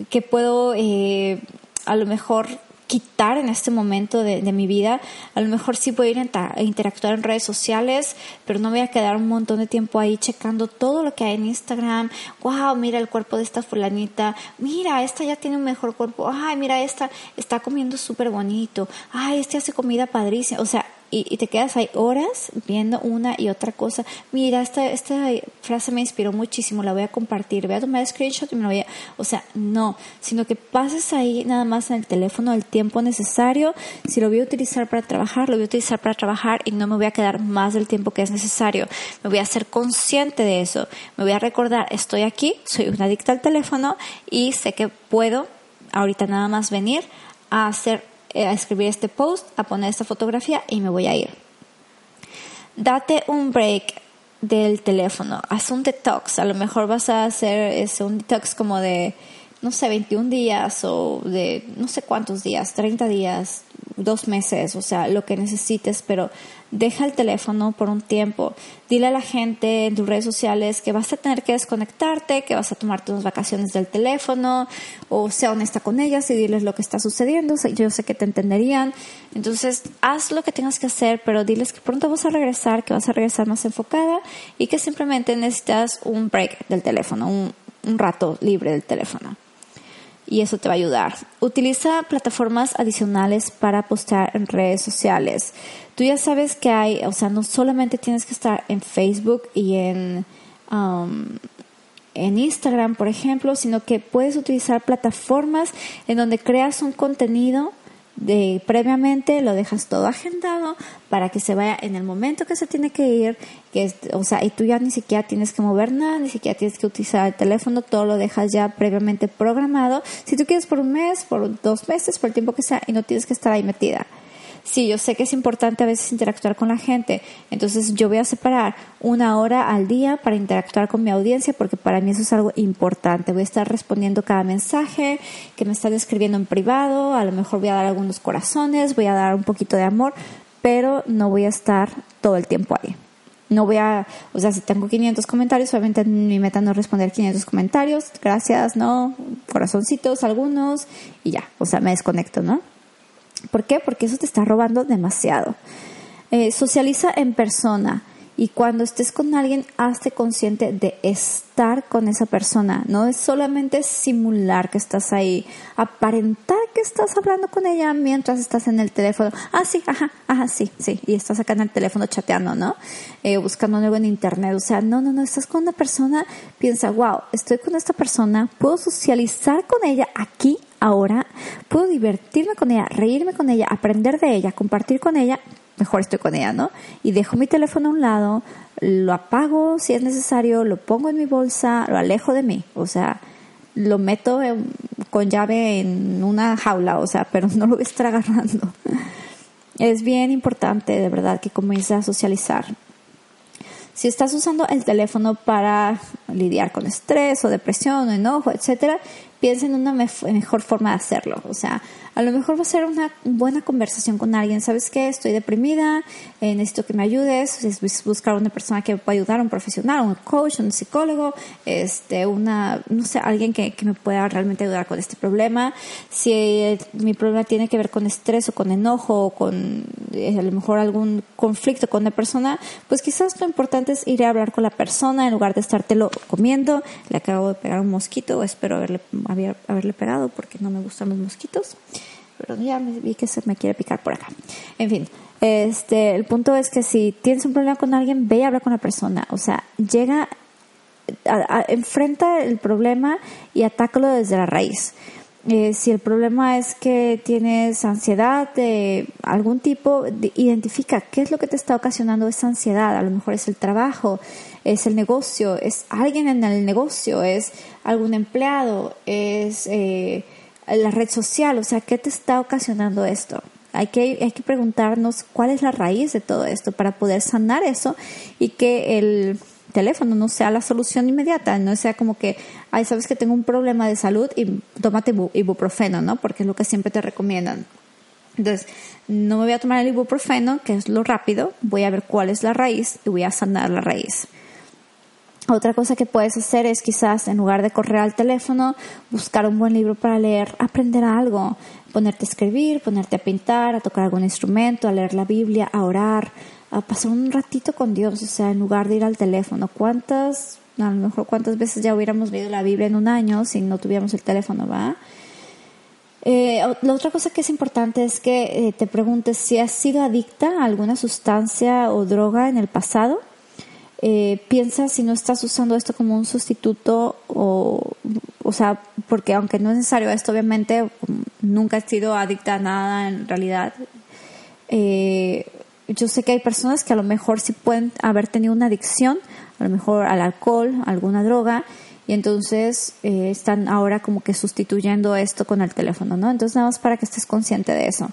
que puedo eh, a lo mejor quitar en este momento de, mi vida. A lo mejor sí a ir a interactuar en redes sociales, pero no voy a quedar un montón de tiempo ahí checando todo lo que hay en Instagram. Wow, mira el cuerpo de esta fulanita. Mira, esta ya tiene un mejor cuerpo. Ay, mira, esta está comiendo súper bonito. Ay, este hace comida padrísima. O sea, y, te quedas ahí horas viendo una y otra cosa. Mira, esta, esta frase me inspiró muchísimo, la voy a compartir, voy a tomar screenshot y me la voy a... O sea, no, sino que pases ahí nada más en el teléfono el tiempo necesario. Si lo voy a utilizar para trabajar, lo voy a utilizar para trabajar y no me voy a quedar más del tiempo que es necesario. Me voy a ser consciente de eso. Me voy a recordar, estoy aquí, soy una adicta al teléfono y sé que puedo ahorita nada más venir a hacer a escribir este post, a poner esta fotografía y me voy a ir. Date un break del teléfono, haz un detox, a lo mejor vas a hacer un detox como de, no sé, 21 días o de no sé cuántos días, 30 días, dos meses, o sea, lo que necesites, pero deja el teléfono por un tiempo. Dile a la gente en tus redes sociales que vas a tener que desconectarte, que vas a tomarte unas vacaciones del teléfono, o sea honesta con ellas y diles lo que está sucediendo. Yo sé que te entenderían. Entonces, haz lo que tengas que hacer, pero diles que pronto vas a regresar, que vas a regresar más enfocada y que simplemente necesitas un break del teléfono, un, un rato libre del teléfono y eso te va a ayudar. Utiliza plataformas adicionales para postear en redes sociales. Tú ya sabes que hay, o sea, no solamente tienes que estar en Facebook y en, um, en Instagram, por ejemplo, sino que puedes utilizar plataformas en donde creas un contenido de previamente lo dejas todo agendado para que se vaya en el momento que se tiene que ir, que o sea, y tú ya ni siquiera tienes que mover nada, ni siquiera tienes que utilizar el teléfono, todo lo dejas ya previamente programado. Si tú quieres por un mes, por dos meses, por el tiempo que sea, y no tienes que estar ahí metida sí, yo sé que es importante a veces interactuar con la gente, entonces yo voy a separar una hora al día para interactuar con mi audiencia porque para mí eso es algo importante. Voy a estar respondiendo cada mensaje que me están escribiendo en privado, a lo mejor voy a dar algunos corazones, voy a dar un poquito de amor, pero no voy a estar todo el tiempo ahí. No voy a, o sea, si tengo 500 comentarios, obviamente mi meta no es responder 500 comentarios, gracias, no, corazoncitos algunos y ya, o sea, me desconecto, ¿no? ¿Por qué? Porque eso te está robando demasiado. Eh, socializa en persona y cuando estés con alguien, hazte consciente de estar con esa persona. No es solamente simular que estás ahí, aparentar que estás hablando con ella mientras estás en el teléfono. Ah, sí, ajá, ajá, sí, sí. Y estás acá en el teléfono chateando, ¿no? Eh, buscando algo en internet. O sea, no, no, no, estás con una persona, piensa, wow, estoy con esta persona, puedo socializar con ella aquí, ahora, puedo divertirme con ella, reírme con ella, aprender de ella, compartir con ella, mejor estoy con ella, ¿no? Y dejo mi teléfono a un lado, lo apago si es necesario, lo pongo en mi bolsa, lo alejo de mí, o sea, lo meto con llave en una jaula, o sea, pero no lo voy a estar agarrando. Es bien importante, de verdad, que comiences a socializar. Si estás usando el teléfono para lidiar con estrés o depresión o enojo, etcétera, piensa en una mejor forma de hacerlo. O sea, a lo mejor va a ser una buena conversación con alguien. ¿Sabes qué? Estoy deprimida, eh, necesito que me ayudes. Es buscar una persona que me pueda ayudar, un profesional, un coach, un psicólogo, este, una, no sé, alguien que, que me pueda realmente ayudar con este problema. Si mi problema tiene que ver con estrés o con enojo o con eh, a lo mejor algún conflicto con una persona, pues quizás lo importante es ir a hablar con la persona en lugar de estártelo comiendo. Le acabo de pegar un mosquito, espero haberle haberle pegado porque no me gustan los mosquitos. Pero ya vi que se me quiere picar por acá. En fin, este, el punto es que si tienes un problema con alguien, ve y habla con la persona. O sea, llega, enfrenta el problema y atácalo desde la raíz. Eh, si el problema es que tienes ansiedad de algún tipo, identifica qué es lo que te está ocasionando esa ansiedad. A lo mejor es el trabajo, es el negocio, es alguien en el negocio, es algún empleado, es eh, la red social. O sea, ¿qué te está ocasionando esto? Hay que, hay que preguntarnos cuál es la raíz de todo esto para poder sanar eso y que el teléfono no sea la solución inmediata, no sea como que, ay, sabes que tengo un problema de salud y tómate ibuprofeno, ¿no? Porque es lo que siempre te recomiendan. Entonces, no me voy a tomar el ibuprofeno, que es lo rápido, voy a ver cuál es la raíz y voy a sanar la raíz. Otra cosa que puedes hacer es quizás en lugar de correr al teléfono, buscar un buen libro para leer, aprender algo, ponerte a escribir, ponerte a pintar, a tocar algún instrumento, a leer la Biblia, a orar, a pasar un ratito con Dios, o sea, en lugar de ir al teléfono. ¿Cuántas, a lo mejor cuántas veces ya hubiéramos leído la Biblia en un año si no tuviéramos el teléfono, va? Eh, la otra cosa que es importante es que eh, te preguntes si has sido adicta a alguna sustancia o droga en el pasado eh, piensa si no estás usando esto como un sustituto o, o sea, porque aunque no es necesario esto, obviamente nunca he sido adicta a nada en realidad. Eh, yo sé que hay personas que a lo mejor sí pueden haber tenido una adicción, a lo mejor al alcohol, alguna droga, y entonces eh, están ahora como que sustituyendo esto con el teléfono, ¿no? Entonces nada más para que estés consciente de eso.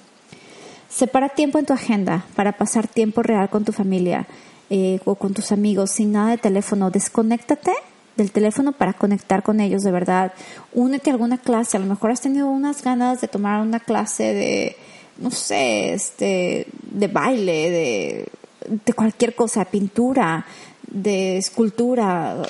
Separa tiempo en tu agenda para pasar tiempo real con tu familia eh, o con tus amigos sin nada de teléfono, desconéctate del teléfono para conectar con ellos de verdad. Únete a alguna clase, a lo mejor has tenido unas ganas de tomar una clase de, no sé, este, de baile, de, de cualquier cosa, pintura, de escultura,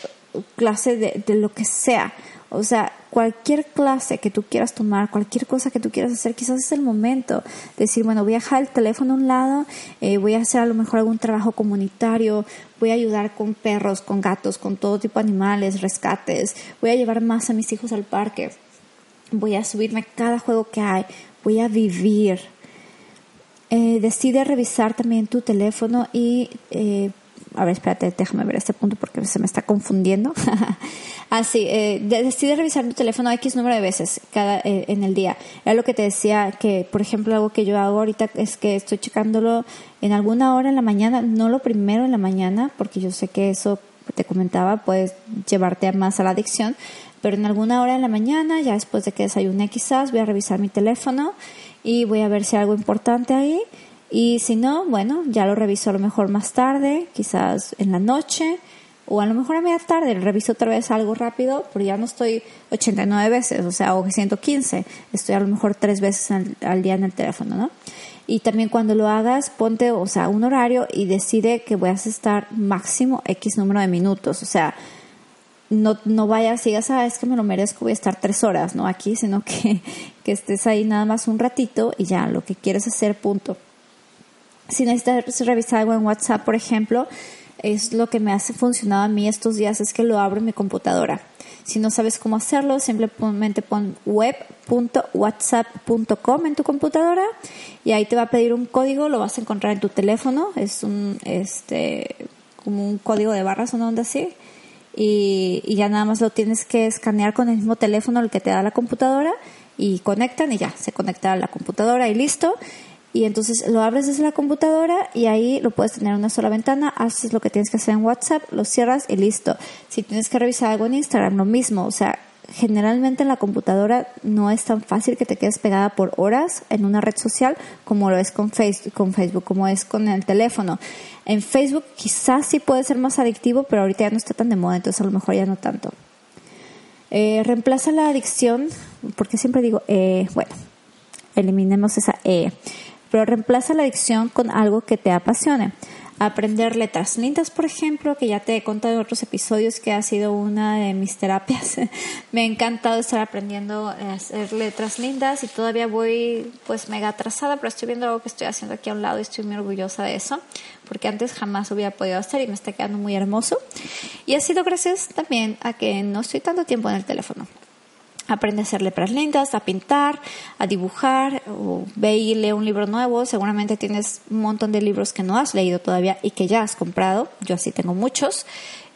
clase de, de lo que sea. O sea, cualquier clase que tú quieras tomar, cualquier cosa que tú quieras hacer, quizás es el momento de decir, bueno, voy a dejar el teléfono a un lado, eh, voy a hacer a lo mejor algún trabajo comunitario, voy a ayudar con perros, con gatos, con todo tipo de animales, rescates, voy a llevar más a mis hijos al parque, voy a subirme cada juego que hay, voy a vivir. Eh, decide revisar también tu teléfono y eh, a ver, espérate, déjame ver este punto porque se me está confundiendo. Así, ah, eh, decide revisar tu teléfono X número de veces cada, eh, en el día. Era lo que te decía que, por ejemplo, algo que yo hago ahorita es que estoy checándolo en alguna hora en la mañana, no lo primero en la mañana, porque yo sé que eso te comentaba puede llevarte más a la adicción, pero en alguna hora en la mañana, ya después de que desayuné quizás, voy a revisar mi teléfono y voy a ver si hay algo importante ahí y si no, bueno, ya lo reviso a lo mejor más tarde, quizás en la noche, o a lo mejor a media tarde, reviso otra vez algo rápido, pero ya no estoy 89 veces, o sea, o 115, estoy a lo mejor tres veces al, día en el teléfono, ¿no? Y también cuando lo hagas, ponte, o sea, un horario y decide que voy a estar máximo X número de minutos, o sea, no, no vayas y digas, ah, es que me lo merezco, voy a estar tres horas, ¿no? Aquí, sino que, que estés ahí nada más un ratito y ya, lo que quieres hacer, punto. Si necesitas revisar algo en WhatsApp, por ejemplo, es lo que me hace funcionado a mí estos días, es que lo abro en mi computadora. Si no sabes cómo hacerlo, simplemente pon web.whatsapp.com en tu computadora y ahí te va a pedir un código, lo vas a encontrar en tu teléfono, es un este como un código de barras, una onda así. Y, y ya nada más lo tienes que escanear con el mismo teléfono el que te da la computadora y conectan y ya se conecta a la computadora y listo y entonces lo abres desde la computadora y ahí lo puedes tener en una sola ventana, haces lo que tienes que hacer en WhatsApp, lo cierras y listo. Si tienes que revisar algo en Instagram, lo mismo, o sea, generalmente en la computadora no es tan fácil que te quedes pegada por horas en una red social como lo es con Facebook, con Facebook como es con el teléfono. En Facebook quizás sí puede ser más adictivo, pero ahorita ya no está tan de moda, entonces a lo mejor ya no tanto. Eh, reemplaza la adicción, porque siempre digo, eh, bueno, eliminemos esa E pero reemplaza la adicción con algo que te apasione. Aprender letras lindas, por ejemplo, que ya te he contado en otros episodios que ha sido una de mis terapias. Me ha encantado estar aprendiendo a hacer letras lindas y todavía voy pues mega atrasada, pero estoy viendo algo que estoy haciendo aquí a un lado y estoy muy orgullosa de eso, porque antes jamás hubiera podido hacer y me está quedando muy hermoso. Y ha sido gracias también a que no estoy tanto tiempo en el teléfono. Aprende a hacer letras lindas, a pintar, a dibujar, o ve y lee un libro nuevo. Seguramente tienes un montón de libros que no has leído todavía y que ya has comprado. Yo así tengo muchos.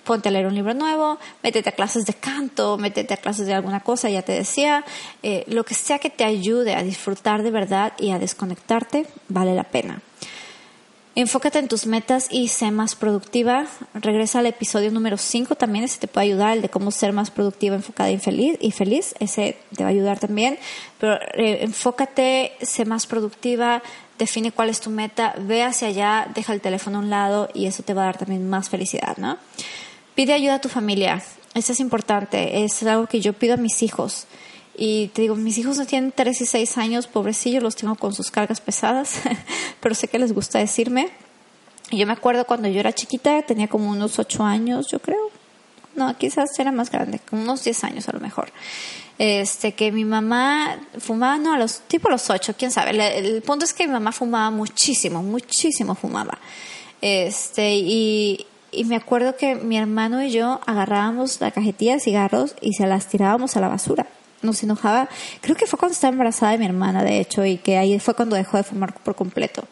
Ponte a leer un libro nuevo, métete a clases de canto, métete a clases de alguna cosa, ya te decía. Eh, lo que sea que te ayude a disfrutar de verdad y a desconectarte, vale la pena. Enfócate en tus metas y sé más productiva. Regresa al episodio número 5 también, ese te puede ayudar, el de cómo ser más productiva, enfocada y feliz, y feliz, ese te va a ayudar también. Pero eh, enfócate, sé más productiva, define cuál es tu meta, ve hacia allá, deja el teléfono a un lado y eso te va a dar también más felicidad, ¿no? Pide ayuda a tu familia, eso es importante, es algo que yo pido a mis hijos. Y te digo, mis hijos no tienen 3 y 6 años, pobrecillos, los tengo con sus cargas pesadas, pero sé que les gusta decirme. Y yo me acuerdo cuando yo era chiquita, tenía como unos 8 años, yo creo, no, quizás era más grande, como unos 10 años a lo mejor. Este, que mi mamá fumaba, no, a los, tipo los 8, quién sabe. El, punto es que mi mamá fumaba muchísimo, muchísimo fumaba. Este, y, y me acuerdo que mi hermano y yo agarrábamos la cajetilla de cigarros y se las tirábamos a la basura. Nos enojaba. Creo que fue cuando estaba embarazada de mi hermana, de hecho, y que ahí fue cuando dejó de fumar por completo.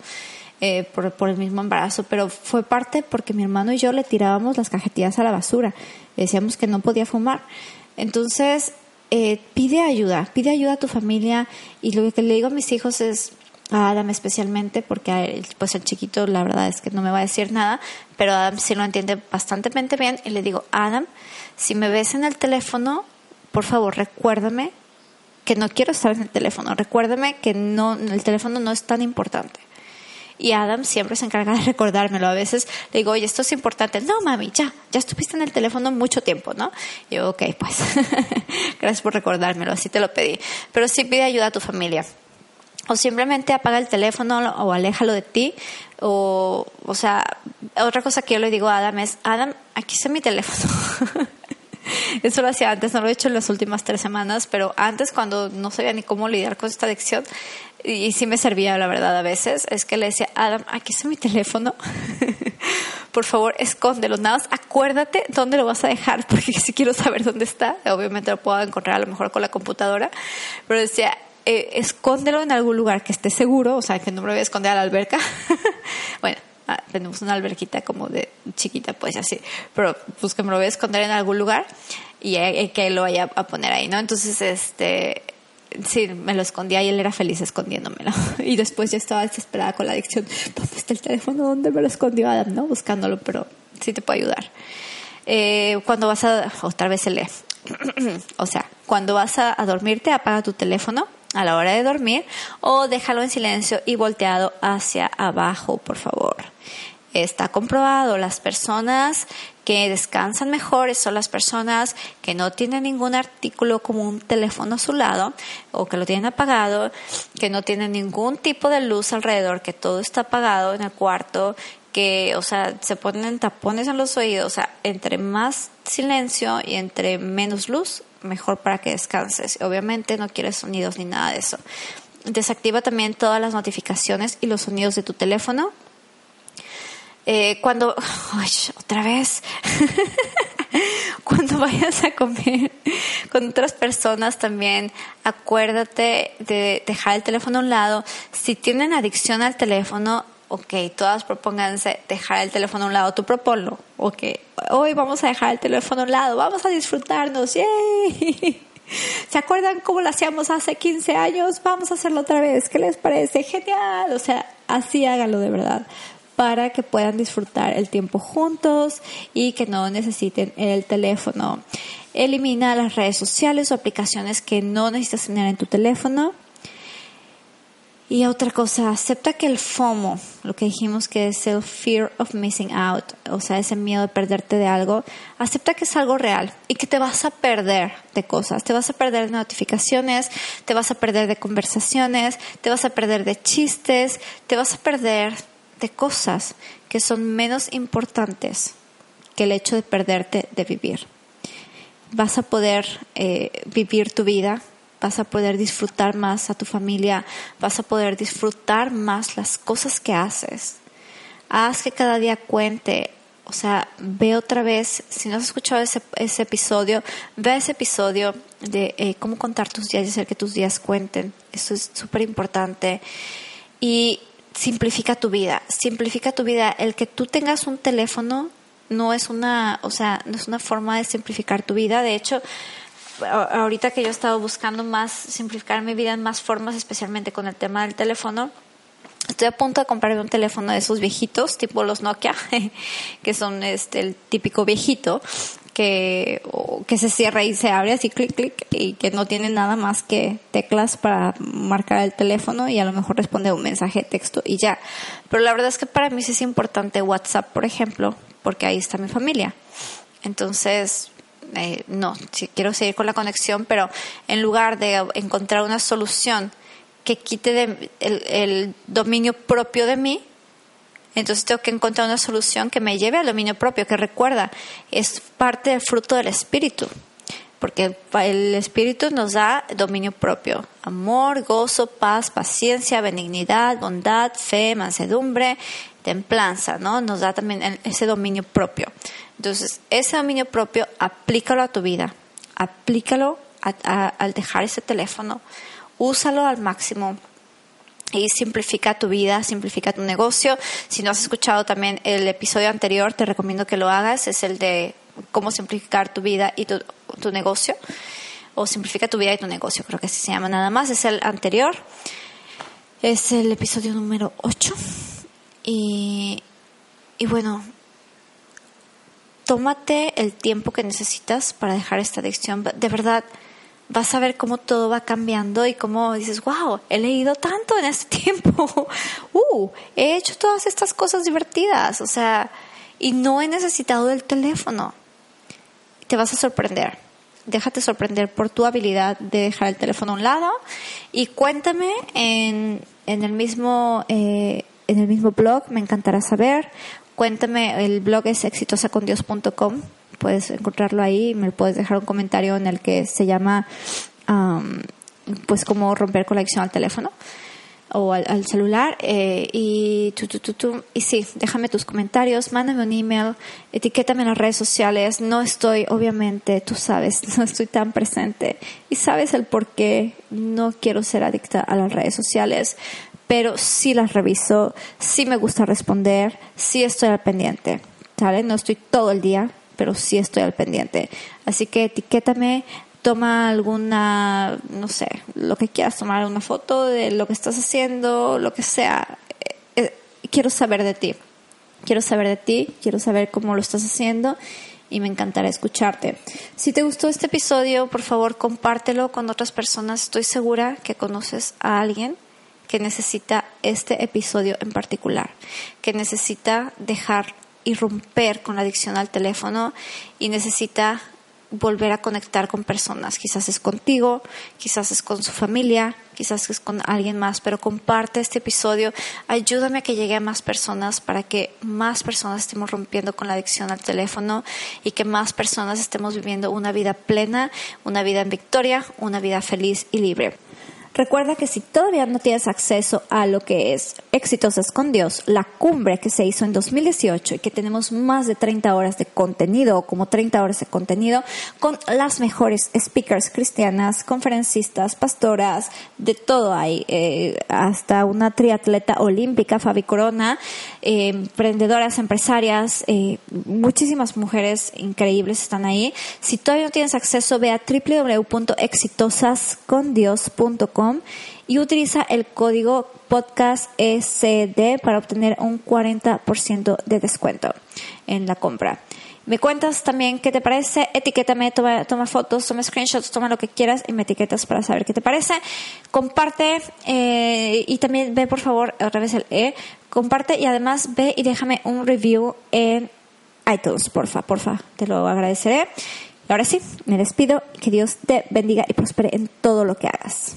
Eh, por, por, el mismo embarazo, pero fue parte porque mi hermano y yo le tirábamos las cajetillas a la basura. decíamos que no podía fumar. Entonces, eh, pide ayuda, pide ayuda a tu familia y lo que le digo a mis hijos es, Adam especialmente, porque pues el chiquito la verdad es que no me va a decir nada, pero Adam sí lo entiende bastante bien y le digo, Adam, si me ves en el teléfono, por favor recuérdame que no quiero estar en el teléfono, recuérdame que no, el teléfono no es tan importante. Y Adam siempre se encarga de recordármelo. A veces le digo, oye, esto es importante. No, mami, ya, ya estuviste en el teléfono mucho tiempo, ¿no? Y yo, ok, pues, gracias por recordármelo, así te lo pedí. Pero sí pide ayuda a tu familia. O simplemente apaga el teléfono o aléjalo de ti. O, o sea, otra cosa que yo le digo a Adam es, Adam, aquí está mi teléfono. Eso lo hacía antes, no lo he hecho en las últimas tres semanas, pero antes cuando no sabía ni cómo lidiar con esta adicción, y, sí me servía, la verdad, a veces, es que le decía, Adam, aquí está mi teléfono, por favor, escóndelo, nada más acuérdate dónde lo vas a dejar, porque si quiero saber dónde está, obviamente lo puedo encontrar a lo mejor con la computadora, pero decía, eh, escóndelo en algún lugar que esté seguro, o sea, que no me voy a esconder a la alberca. bueno, ah, tenemos una alberquita como de chiquita, pues así, pero pues que me lo voy a esconder en algún lugar y que lo vaya a poner ahí, ¿no? Entonces, este, sí, me lo escondía y él era feliz escondiéndomelo. Y después yo estaba desesperada con la adicción. ¿Dónde está el teléfono? ¿Dónde me lo escondió Adam? ¿No? Buscándolo, pero sí te puede ayudar. Eh, cuando vas a, otra vez se lee. o sea, cuando vas a, a dormirte, apaga tu teléfono a la hora de dormir o déjalo en silencio y volteado hacia abajo, por favor. Está comprobado, las personas que descansan mejor son las personas que no tienen ningún artículo como un teléfono a su lado o que lo tienen apagado, que no tienen ningún tipo de luz alrededor, que todo está apagado en el cuarto, que, o sea, se ponen tapones en los oídos, o sea, entre más silencio y entre menos luz, mejor para que descanses. Obviamente no quieres sonidos ni nada de eso. Desactiva también todas las notificaciones y los sonidos de tu teléfono eh, cuando, otra vez, cuando vayas a comer con otras personas también, acuérdate de dejar el teléfono a un lado. Si tienen adicción al teléfono, ok, todas propónganse dejar el teléfono a un lado, tú proponlo, ok, hoy vamos a dejar el teléfono a un lado, vamos a disfrutarnos, ¡yay! ¿Se acuerdan cómo lo hacíamos hace 15 años? Vamos a hacerlo otra vez, ¿qué les parece? Genial, o sea, así háganlo de verdad para que puedan disfrutar el tiempo juntos y que no necesiten el teléfono. Elimina las redes sociales o aplicaciones que no necesitas tener en tu teléfono. Y otra cosa, acepta que el FOMO, lo que dijimos que es el fear of missing out, o sea, ese miedo de perderte de algo, acepta que es algo real y que te vas a perder de cosas, te vas a perder de notificaciones, te vas a perder de conversaciones, te vas a perder de chistes, te vas a perder de cosas que son menos importantes que el hecho de perderte de vivir. Vas a poder eh, vivir tu vida, vas a poder disfrutar más a tu familia, vas a poder disfrutar más las cosas que haces. Haz que cada día cuente. O sea, ve otra vez, si no has escuchado ese, ese episodio, ve ese episodio de eh, cómo contar tus días y hacer que tus días cuenten. Eso es súper importante. Y simplifica tu vida, simplifica tu vida. El que tú tengas un teléfono no es una, o sea, no es una forma de simplificar tu vida. De hecho, ahorita que yo he estado buscando más simplificar mi vida en más formas, especialmente con el tema del teléfono, estoy a punto de comprarme un teléfono de esos viejitos, tipo los Nokia, que son este el típico viejito, que, que se cierra y se abre así clic clic y que no tiene nada más que teclas para marcar el teléfono y a lo mejor responde un mensaje texto y ya. Pero la verdad es que para mí sí es importante WhatsApp, por ejemplo, porque ahí está mi familia. Entonces, eh, no, quiero seguir con la conexión, pero en lugar de encontrar una solución que quite el dominio propio de mí, Entonces tengo que encontrar una solución que me lleve al dominio propio, que recuerda, es parte del fruto del espíritu, porque el espíritu nos da dominio propio, amor, gozo, paz, paciencia, benignidad, bondad, fe, mansedumbre, templanza, ¿no? Nos da también ese dominio propio. Entonces, ese dominio propio, aplícalo a tu vida, aplícalo al dejar ese teléfono, úsalo al máximo y simplifica tu vida, simplifica tu negocio. Si no has escuchado también el episodio anterior, te recomiendo que lo hagas. Es el de cómo simplificar tu vida y tu, negocio. O simplifica tu vida y tu negocio, creo que así se llama nada más. Es el anterior. Es el episodio número 8. Y, y bueno, tómate el tiempo que necesitas para dejar esta adicción. De verdad, vas a ver cómo todo va cambiando y cómo dices, wow, he leído tanto en este tiempo, uh, he hecho todas estas cosas divertidas, o sea, y no he necesitado del teléfono. Te vas a sorprender. Déjate sorprender por tu habilidad de dejar el teléfono a un lado y cuéntame en, en el mismo eh, en el mismo blog, me encantará saber. Cuéntame, el blog es exitosacondios.com puedes encontrarlo ahí, me puedes dejar un comentario en el que se llama, pues, cómo romper conexión al teléfono o al, celular eh, y tu, tu, tu, y sí, déjame tus comentarios, mándame un email, etiquétame en las redes sociales. No estoy, obviamente, tú sabes, no estoy tan presente y sabes el por qué no quiero ser adicta a las redes sociales, pero sí las reviso, sí me gusta responder, sí estoy al pendiente, ¿sale? No estoy todo el día, pero sí estoy al pendiente. Así que etiquétame, toma alguna, no sé, lo que quieras, tomar una foto de lo que estás haciendo, lo que sea. Eh, eh, quiero saber de ti. Quiero saber de ti, quiero saber cómo lo estás haciendo y me encantará escucharte. Si te gustó este episodio, por favor, compártelo con otras personas. Estoy segura que conoces a alguien que necesita este episodio en particular, que necesita dejar y romper con la adicción al teléfono y necesita volver a conectar con personas. Quizás es contigo, quizás es con su familia, quizás es con alguien más, pero comparte este episodio. Ayúdame a que llegue a más personas para que más personas estemos rompiendo con la adicción al teléfono y que más personas estemos viviendo una vida plena, una vida en victoria, una vida feliz y libre. Recuerda que si todavía no tienes acceso a lo que es Exitosas con Dios, la cumbre que se hizo en 2018 y que tenemos más de 30 horas de contenido o como 30 horas de contenido con las mejores speakers cristianas, conferencistas, pastoras, de todo hay, eh, hasta una triatleta olímpica, Fabi Corona, eh, emprendedoras, empresarias, eh, muchísimas mujeres increíbles están ahí. Si todavía no tienes acceso, ve a www.exitosascondios.com y utiliza el código podcast para obtener un 40% de descuento en la compra. Me cuentas también qué te parece, etiquétame, toma, toma, fotos, toma screenshots, toma lo que quieras y me etiquetas para saber qué te parece. Comparte eh, y también ve por favor otra vez el E, comparte y además ve y déjame un review en iTunes, porfa, porfa, te lo agradeceré. Y ahora sí, me despido, que Dios te bendiga y prospere en todo lo que hagas.